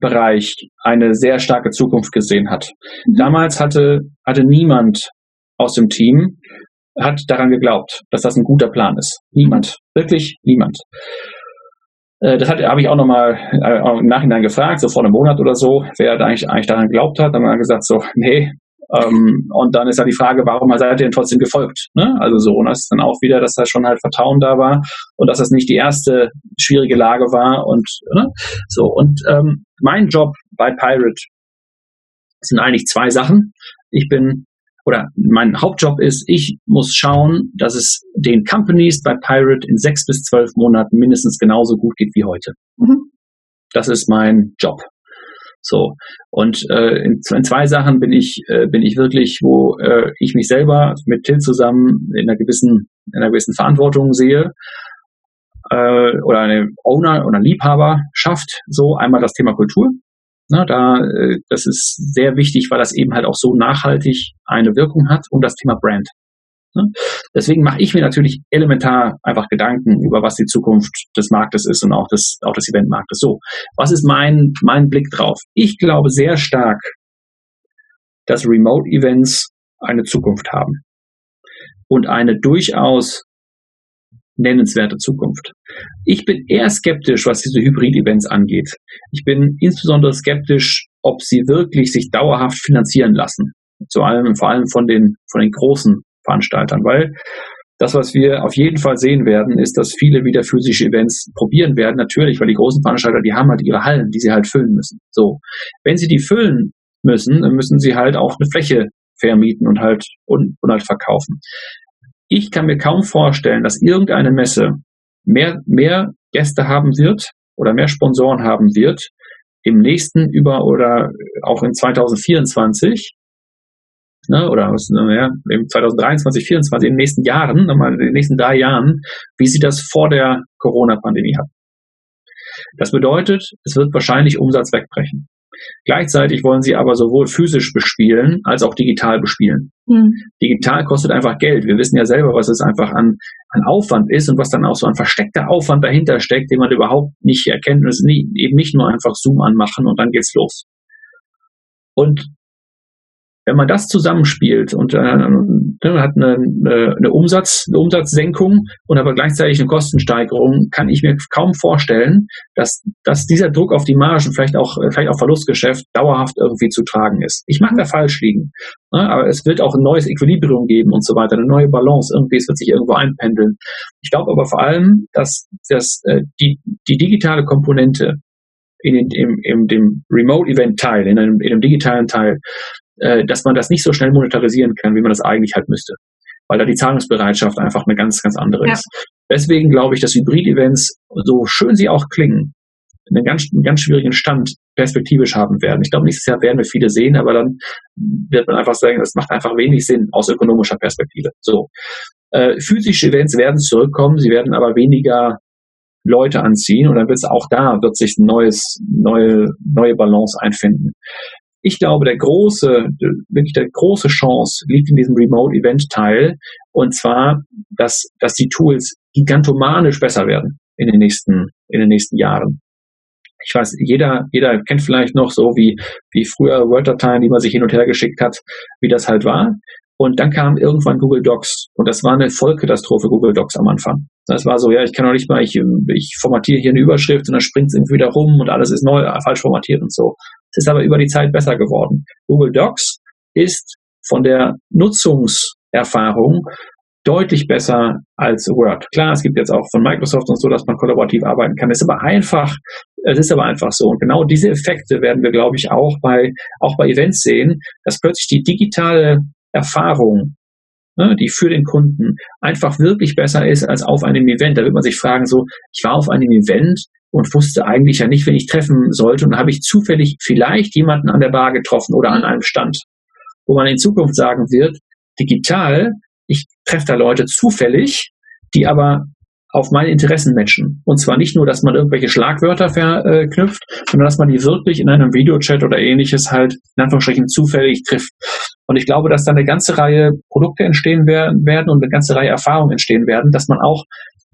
Bereich eine sehr starke Zukunft gesehen hat. Mhm. Damals hatte, hatte niemand aus dem Team hat daran geglaubt, dass das ein guter Plan ist. Niemand. Wirklich niemand. Äh, das habe ich auch nochmal äh, im Nachhinein gefragt, so vor einem Monat oder so, wer eigentlich, eigentlich daran geglaubt hat. Dann haben wir gesagt, so, nee, ähm, und dann ist ja die Frage, warum seid ihr denn trotzdem gefolgt? Ne? Also so, und das ist dann auch wieder, dass da schon halt Vertrauen da war und dass das nicht die erste schwierige Lage war und ne? so. Und ähm, mein Job bei Pirate sind eigentlich zwei Sachen. Ich bin oder mein Hauptjob ist, ich muss schauen, dass es den Companies bei Pirate in sechs bis zwölf Monaten mindestens genauso gut geht wie heute. Mhm. Das ist mein Job. So. Und äh, in, in zwei Sachen bin ich, äh, bin ich wirklich, wo äh, ich mich selber mit Till zusammen in einer gewissen, in einer gewissen Verantwortung sehe äh, oder eine Owner oder Liebhaber schafft. So einmal das Thema Kultur. Na, da, äh, das ist sehr wichtig, weil das eben halt auch so nachhaltig eine Wirkung hat und das Thema Brand. Ne? Deswegen mache ich mir natürlich elementar einfach Gedanken über, was die Zukunft des Marktes ist und auch des, auch des Eventmarktes. So, was ist mein, mein Blick drauf? Ich glaube sehr stark, dass Remote-Events eine Zukunft haben und eine durchaus nennenswerte Zukunft. Ich bin eher skeptisch, was diese Hybrid-Events angeht. Ich bin insbesondere skeptisch, ob sie wirklich sich dauerhaft finanzieren lassen. Zu allem, vor allem von den, von den großen Veranstaltern, weil das, was wir auf jeden Fall sehen werden, ist, dass viele wieder physische Events probieren werden. Natürlich, weil die großen Veranstalter, die haben halt ihre Hallen, die sie halt füllen müssen. So. Wenn sie die füllen müssen, dann müssen sie halt auch eine Fläche vermieten und halt, und, und halt verkaufen. Ich kann mir kaum vorstellen, dass irgendeine Messe mehr, mehr Gäste haben wird oder mehr Sponsoren haben wird im nächsten über oder auch in 2024 ne, oder was, ja, im 2023, 2024, in den nächsten Jahren, nochmal in den nächsten drei Jahren, wie sie das vor der Corona-Pandemie hatten. Das bedeutet, es wird wahrscheinlich Umsatz wegbrechen. Gleichzeitig wollen sie aber sowohl physisch bespielen als auch digital bespielen. Mhm. Digital kostet einfach Geld. Wir wissen ja selber, was es einfach an, an Aufwand ist und was dann auch so ein versteckter Aufwand dahinter steckt, den man überhaupt nicht erkennt. Und es ist nie, eben nicht nur einfach Zoom anmachen und dann geht's los. Und wenn man das zusammenspielt und äh, hat eine, eine, Umsatz, eine Umsatzsenkung und aber gleichzeitig eine Kostensteigerung, kann ich mir kaum vorstellen, dass, dass dieser Druck auf die Margen, vielleicht auch, vielleicht auch Verlustgeschäft, dauerhaft irgendwie zu tragen ist. Ich mag da falsch liegen. Ne? Aber es wird auch ein neues Equilibrium geben und so weiter, eine neue Balance. Irgendwie, es wird sich irgendwo einpendeln. Ich glaube aber vor allem, dass, dass äh, die, die digitale Komponente in, in, in, dem Remote-Event-Teil, in in einem digitalen Teil, äh, dass man das nicht so schnell monetarisieren kann, wie man das eigentlich halt müsste. Weil da die Zahlungsbereitschaft einfach eine ganz, ganz andere ja. ist. Deswegen glaube ich, dass Hybrid-Events, so schön sie auch klingen, einen ganz, einen ganz schwierigen Stand perspektivisch haben werden. Ich glaube, nächstes Jahr werden wir viele sehen, aber dann wird man einfach sagen, das macht einfach wenig Sinn aus ökonomischer Perspektive. So. Äh, physische Events werden zurückkommen, sie werden aber weniger Leute anziehen und dann wird es auch da, wird sich ein neues, neue, neue Balance einfinden ich glaube, der große, wirklich der große Chance liegt in diesem Remote-Event-Teil. Und zwar, dass, dass die Tools gigantomanisch besser werden in den nächsten, in den nächsten Jahren. Ich weiß, jeder, jeder kennt vielleicht noch so wie, wie früher Word-Dateien, die man sich hin und her geschickt hat, wie das halt war. Und dann kam irgendwann Google Docs. Und das war eine Vollkatastrophe Google Docs am Anfang. Das war so, ja, ich kann doch nicht mal, ich, ich formatiere hier eine Überschrift und dann springt es irgendwie wieder rum und alles ist neu, falsch formatiert und so. Ist aber über die Zeit besser geworden. Google Docs ist von der Nutzungserfahrung deutlich besser als Word. Klar, es gibt jetzt auch von Microsoft und so, dass man kollaborativ arbeiten kann. Es ist aber einfach, es ist aber einfach so. Und genau diese Effekte werden wir, glaube ich, auch bei, auch bei Events sehen, dass plötzlich die digitale Erfahrung, ne, die für den Kunden einfach wirklich besser ist als auf einem Event. Da wird man sich fragen, so, ich war auf einem Event und wusste eigentlich ja nicht, wen ich treffen sollte und habe ich zufällig vielleicht jemanden an der Bar getroffen oder an einem Stand, wo man in Zukunft sagen wird, digital ich treffe da Leute zufällig, die aber auf meine Interessen matchen. Und zwar nicht nur, dass man irgendwelche Schlagwörter verknüpft, sondern dass man die wirklich in einem Videochat oder ähnliches halt in Anführungsstrichen zufällig trifft. Und ich glaube, dass da eine ganze Reihe Produkte entstehen werden und eine ganze Reihe Erfahrungen entstehen werden, dass man auch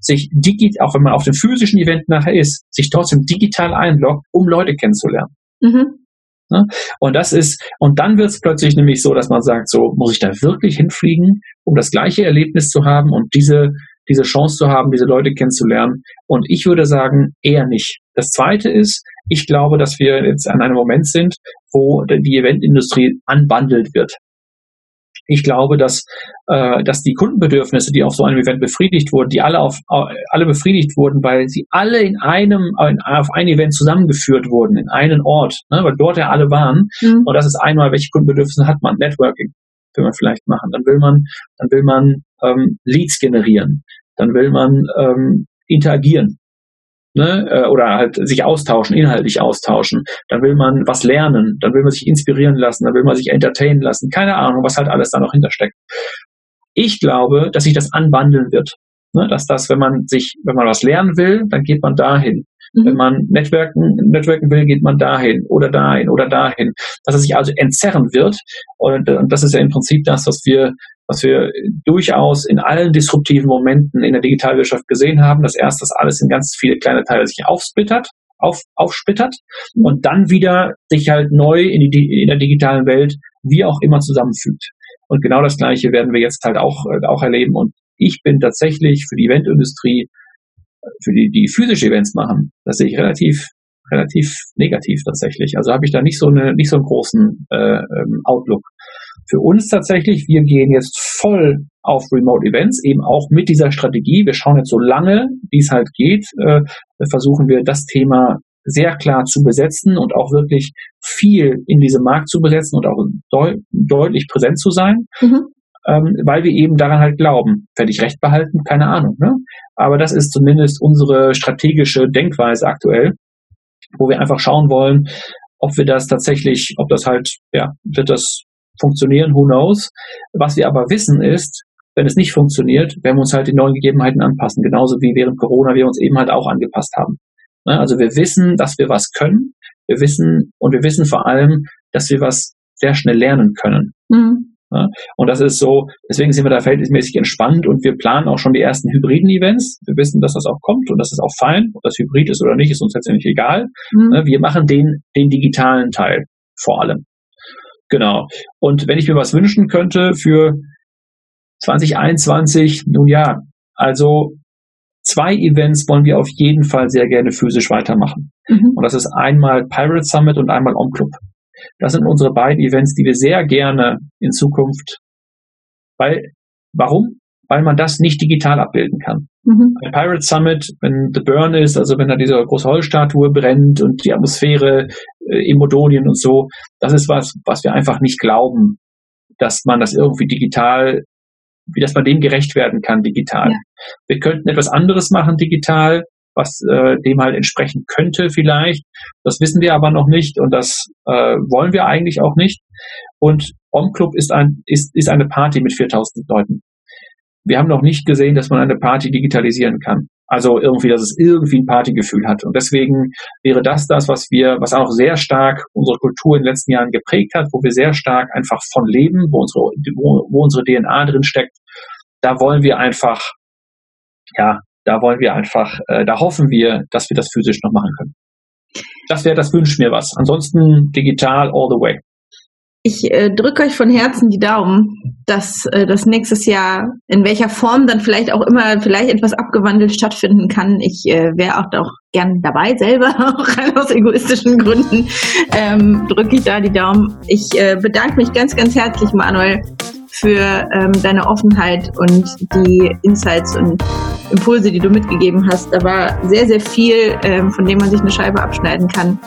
sich digital, auch wenn man auf dem physischen Event nachher ist, sich trotzdem digital einloggt, um Leute kennenzulernen. Mhm. Ne? Und das ist, und dann wird es plötzlich nämlich so, dass man sagt, so muss ich da wirklich hinfliegen, um das gleiche Erlebnis zu haben und diese, diese Chance zu haben, diese Leute kennenzulernen. Und ich würde sagen, eher nicht. Das zweite ist, ich glaube, dass wir jetzt an einem Moment sind, wo die Eventindustrie anbandelt wird. Ich glaube, dass, äh, dass die Kundenbedürfnisse, die auf so einem Event befriedigt wurden, die alle auf alle befriedigt wurden, weil sie alle in einem in, auf ein Event zusammengeführt wurden, in einen Ort, ne, weil dort ja alle waren. Mhm. Und das ist einmal, welche Kundenbedürfnisse hat man? Networking will man vielleicht machen. Dann will man, dann will man ähm, Leads generieren. Dann will man ähm, interagieren ne, äh, oder halt sich austauschen, inhaltlich austauschen. Dann will man was lernen, dann will man sich inspirieren lassen, dann will man sich entertainen lassen. Keine Ahnung, was halt alles da noch hintersteckt. Ich glaube, dass sich das anwandeln wird. Ne, dass das, wenn man sich, wenn man was lernen will, dann geht man dahin. Mhm. Wenn man Netzwerken, Netzwerken will, geht man dahin oder dahin oder dahin. Dass es sich also entzerren wird. Und, und das ist ja im Prinzip das, was wir was wir durchaus in allen disruptiven Momenten in der Digitalwirtschaft gesehen haben, dass erst das alles in ganz viele kleine Teile sich aufsplittert, auf, aufsplittert und dann wieder sich halt neu in, die, in der digitalen Welt wie auch immer zusammenfügt. Und genau das Gleiche werden wir jetzt halt auch, äh, auch erleben. Und ich bin tatsächlich für die Eventindustrie, für die, die physische Events machen, das sehe ich relativ, relativ negativ tatsächlich. Also habe ich da nicht so eine, nicht so einen großen äh, ähm, Outlook für uns tatsächlich, wir gehen jetzt voll auf Remote Events, eben auch mit dieser Strategie. Wir schauen jetzt so lange, wie es halt geht, äh, versuchen wir das Thema sehr klar zu besetzen und auch wirklich viel in diesem Markt zu besetzen und auch deut deutlich präsent zu sein, mhm. Ähm, weil wir eben daran halt glauben. Werde ich recht behalten? Keine Ahnung. Ne? Aber das ist zumindest unsere strategische Denkweise aktuell, wo wir einfach schauen wollen, ob wir das tatsächlich, ob das halt, ja, wird das funktionieren, who knows. Was wir aber wissen ist, wenn es nicht funktioniert, werden wir uns halt den neuen Gegebenheiten anpassen, genauso wie während Corona wir uns eben halt auch angepasst haben. Ne, also wir wissen, dass wir was können, wir wissen und wir wissen vor allem, dass wir was sehr schnell lernen können. Mhm. Und das ist so, deswegen sind wir da verhältnismäßig entspannt und wir planen auch schon die ersten hybriden Events. Wir wissen, dass das auch kommt und das ist auch fein. Ob das hybrid ist oder nicht, ist uns letztendlich egal. Mhm. Ne, wir machen den, den digitalen Teil vor allem. Genau. Und wenn ich mir was wünschen könnte für 2021, nun ja, also zwei Events wollen wir auf jeden Fall sehr gerne physisch weitermachen. Mhm. Und das ist einmal Pirate Summit und einmal Om Club. Das sind unsere beiden Events, die wir sehr gerne in Zukunft, weil, warum? Weil man das nicht digital abbilden kann. Mhm. Bei Pirate Summit, wenn The Burn ist, also wenn da diese große Holzstatue brennt und die Atmosphäre äh, in Modonien und so, das ist was, was wir einfach nicht glauben, dass man das irgendwie digital, wie dass man dem gerecht werden kann digital. Ja. Wir könnten etwas anderes machen digital, was äh, dem halt entsprechen könnte vielleicht. Das wissen wir aber noch nicht und das äh, wollen wir eigentlich auch nicht. Und Om Club ist, ein, ist, ist eine Party mit 4000 Leuten wir haben noch nicht gesehen, dass man eine Party digitalisieren kann. Also irgendwie, dass es irgendwie ein Partygefühl hat. Und deswegen wäre das das, was wir, was auch sehr stark unsere Kultur in den letzten Jahren geprägt hat, wo wir sehr stark einfach von leben, wo unsere, wo, wo unsere DNA drin steckt. Da wollen wir einfach, ja, da wollen wir einfach, äh, da hoffen wir, dass wir das physisch noch machen können. Das wäre, das wünscht mir was. Ansonsten digital all the way. Ich äh, drücke euch von Herzen die Daumen, dass äh, das nächstes Jahr in welcher Form dann vielleicht auch immer vielleicht etwas abgewandelt stattfinden kann. Ich äh, wäre auch doch gern dabei selber, <laughs> auch rein aus egoistischen Gründen. Ähm, drücke ich da die Daumen. Ich äh, bedanke mich ganz, ganz herzlich, Manuel, für ähm, deine Offenheit und die Insights und Impulse, die du mitgegeben hast. Da war sehr, sehr viel, ähm, von dem man sich eine Scheibe abschneiden kann.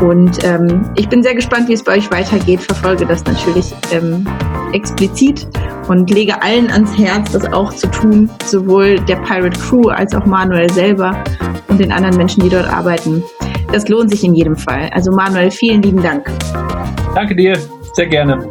Und ähm, ich bin sehr gespannt, wie es bei euch weitergeht. Verfolge das natürlich ähm, explizit und lege allen ans Herz, das auch zu tun, sowohl der Pirate Crew als auch Manuel selber und den anderen Menschen, die dort arbeiten. Das lohnt sich in jedem Fall. Also Manuel, vielen lieben Dank. Danke dir, sehr gerne.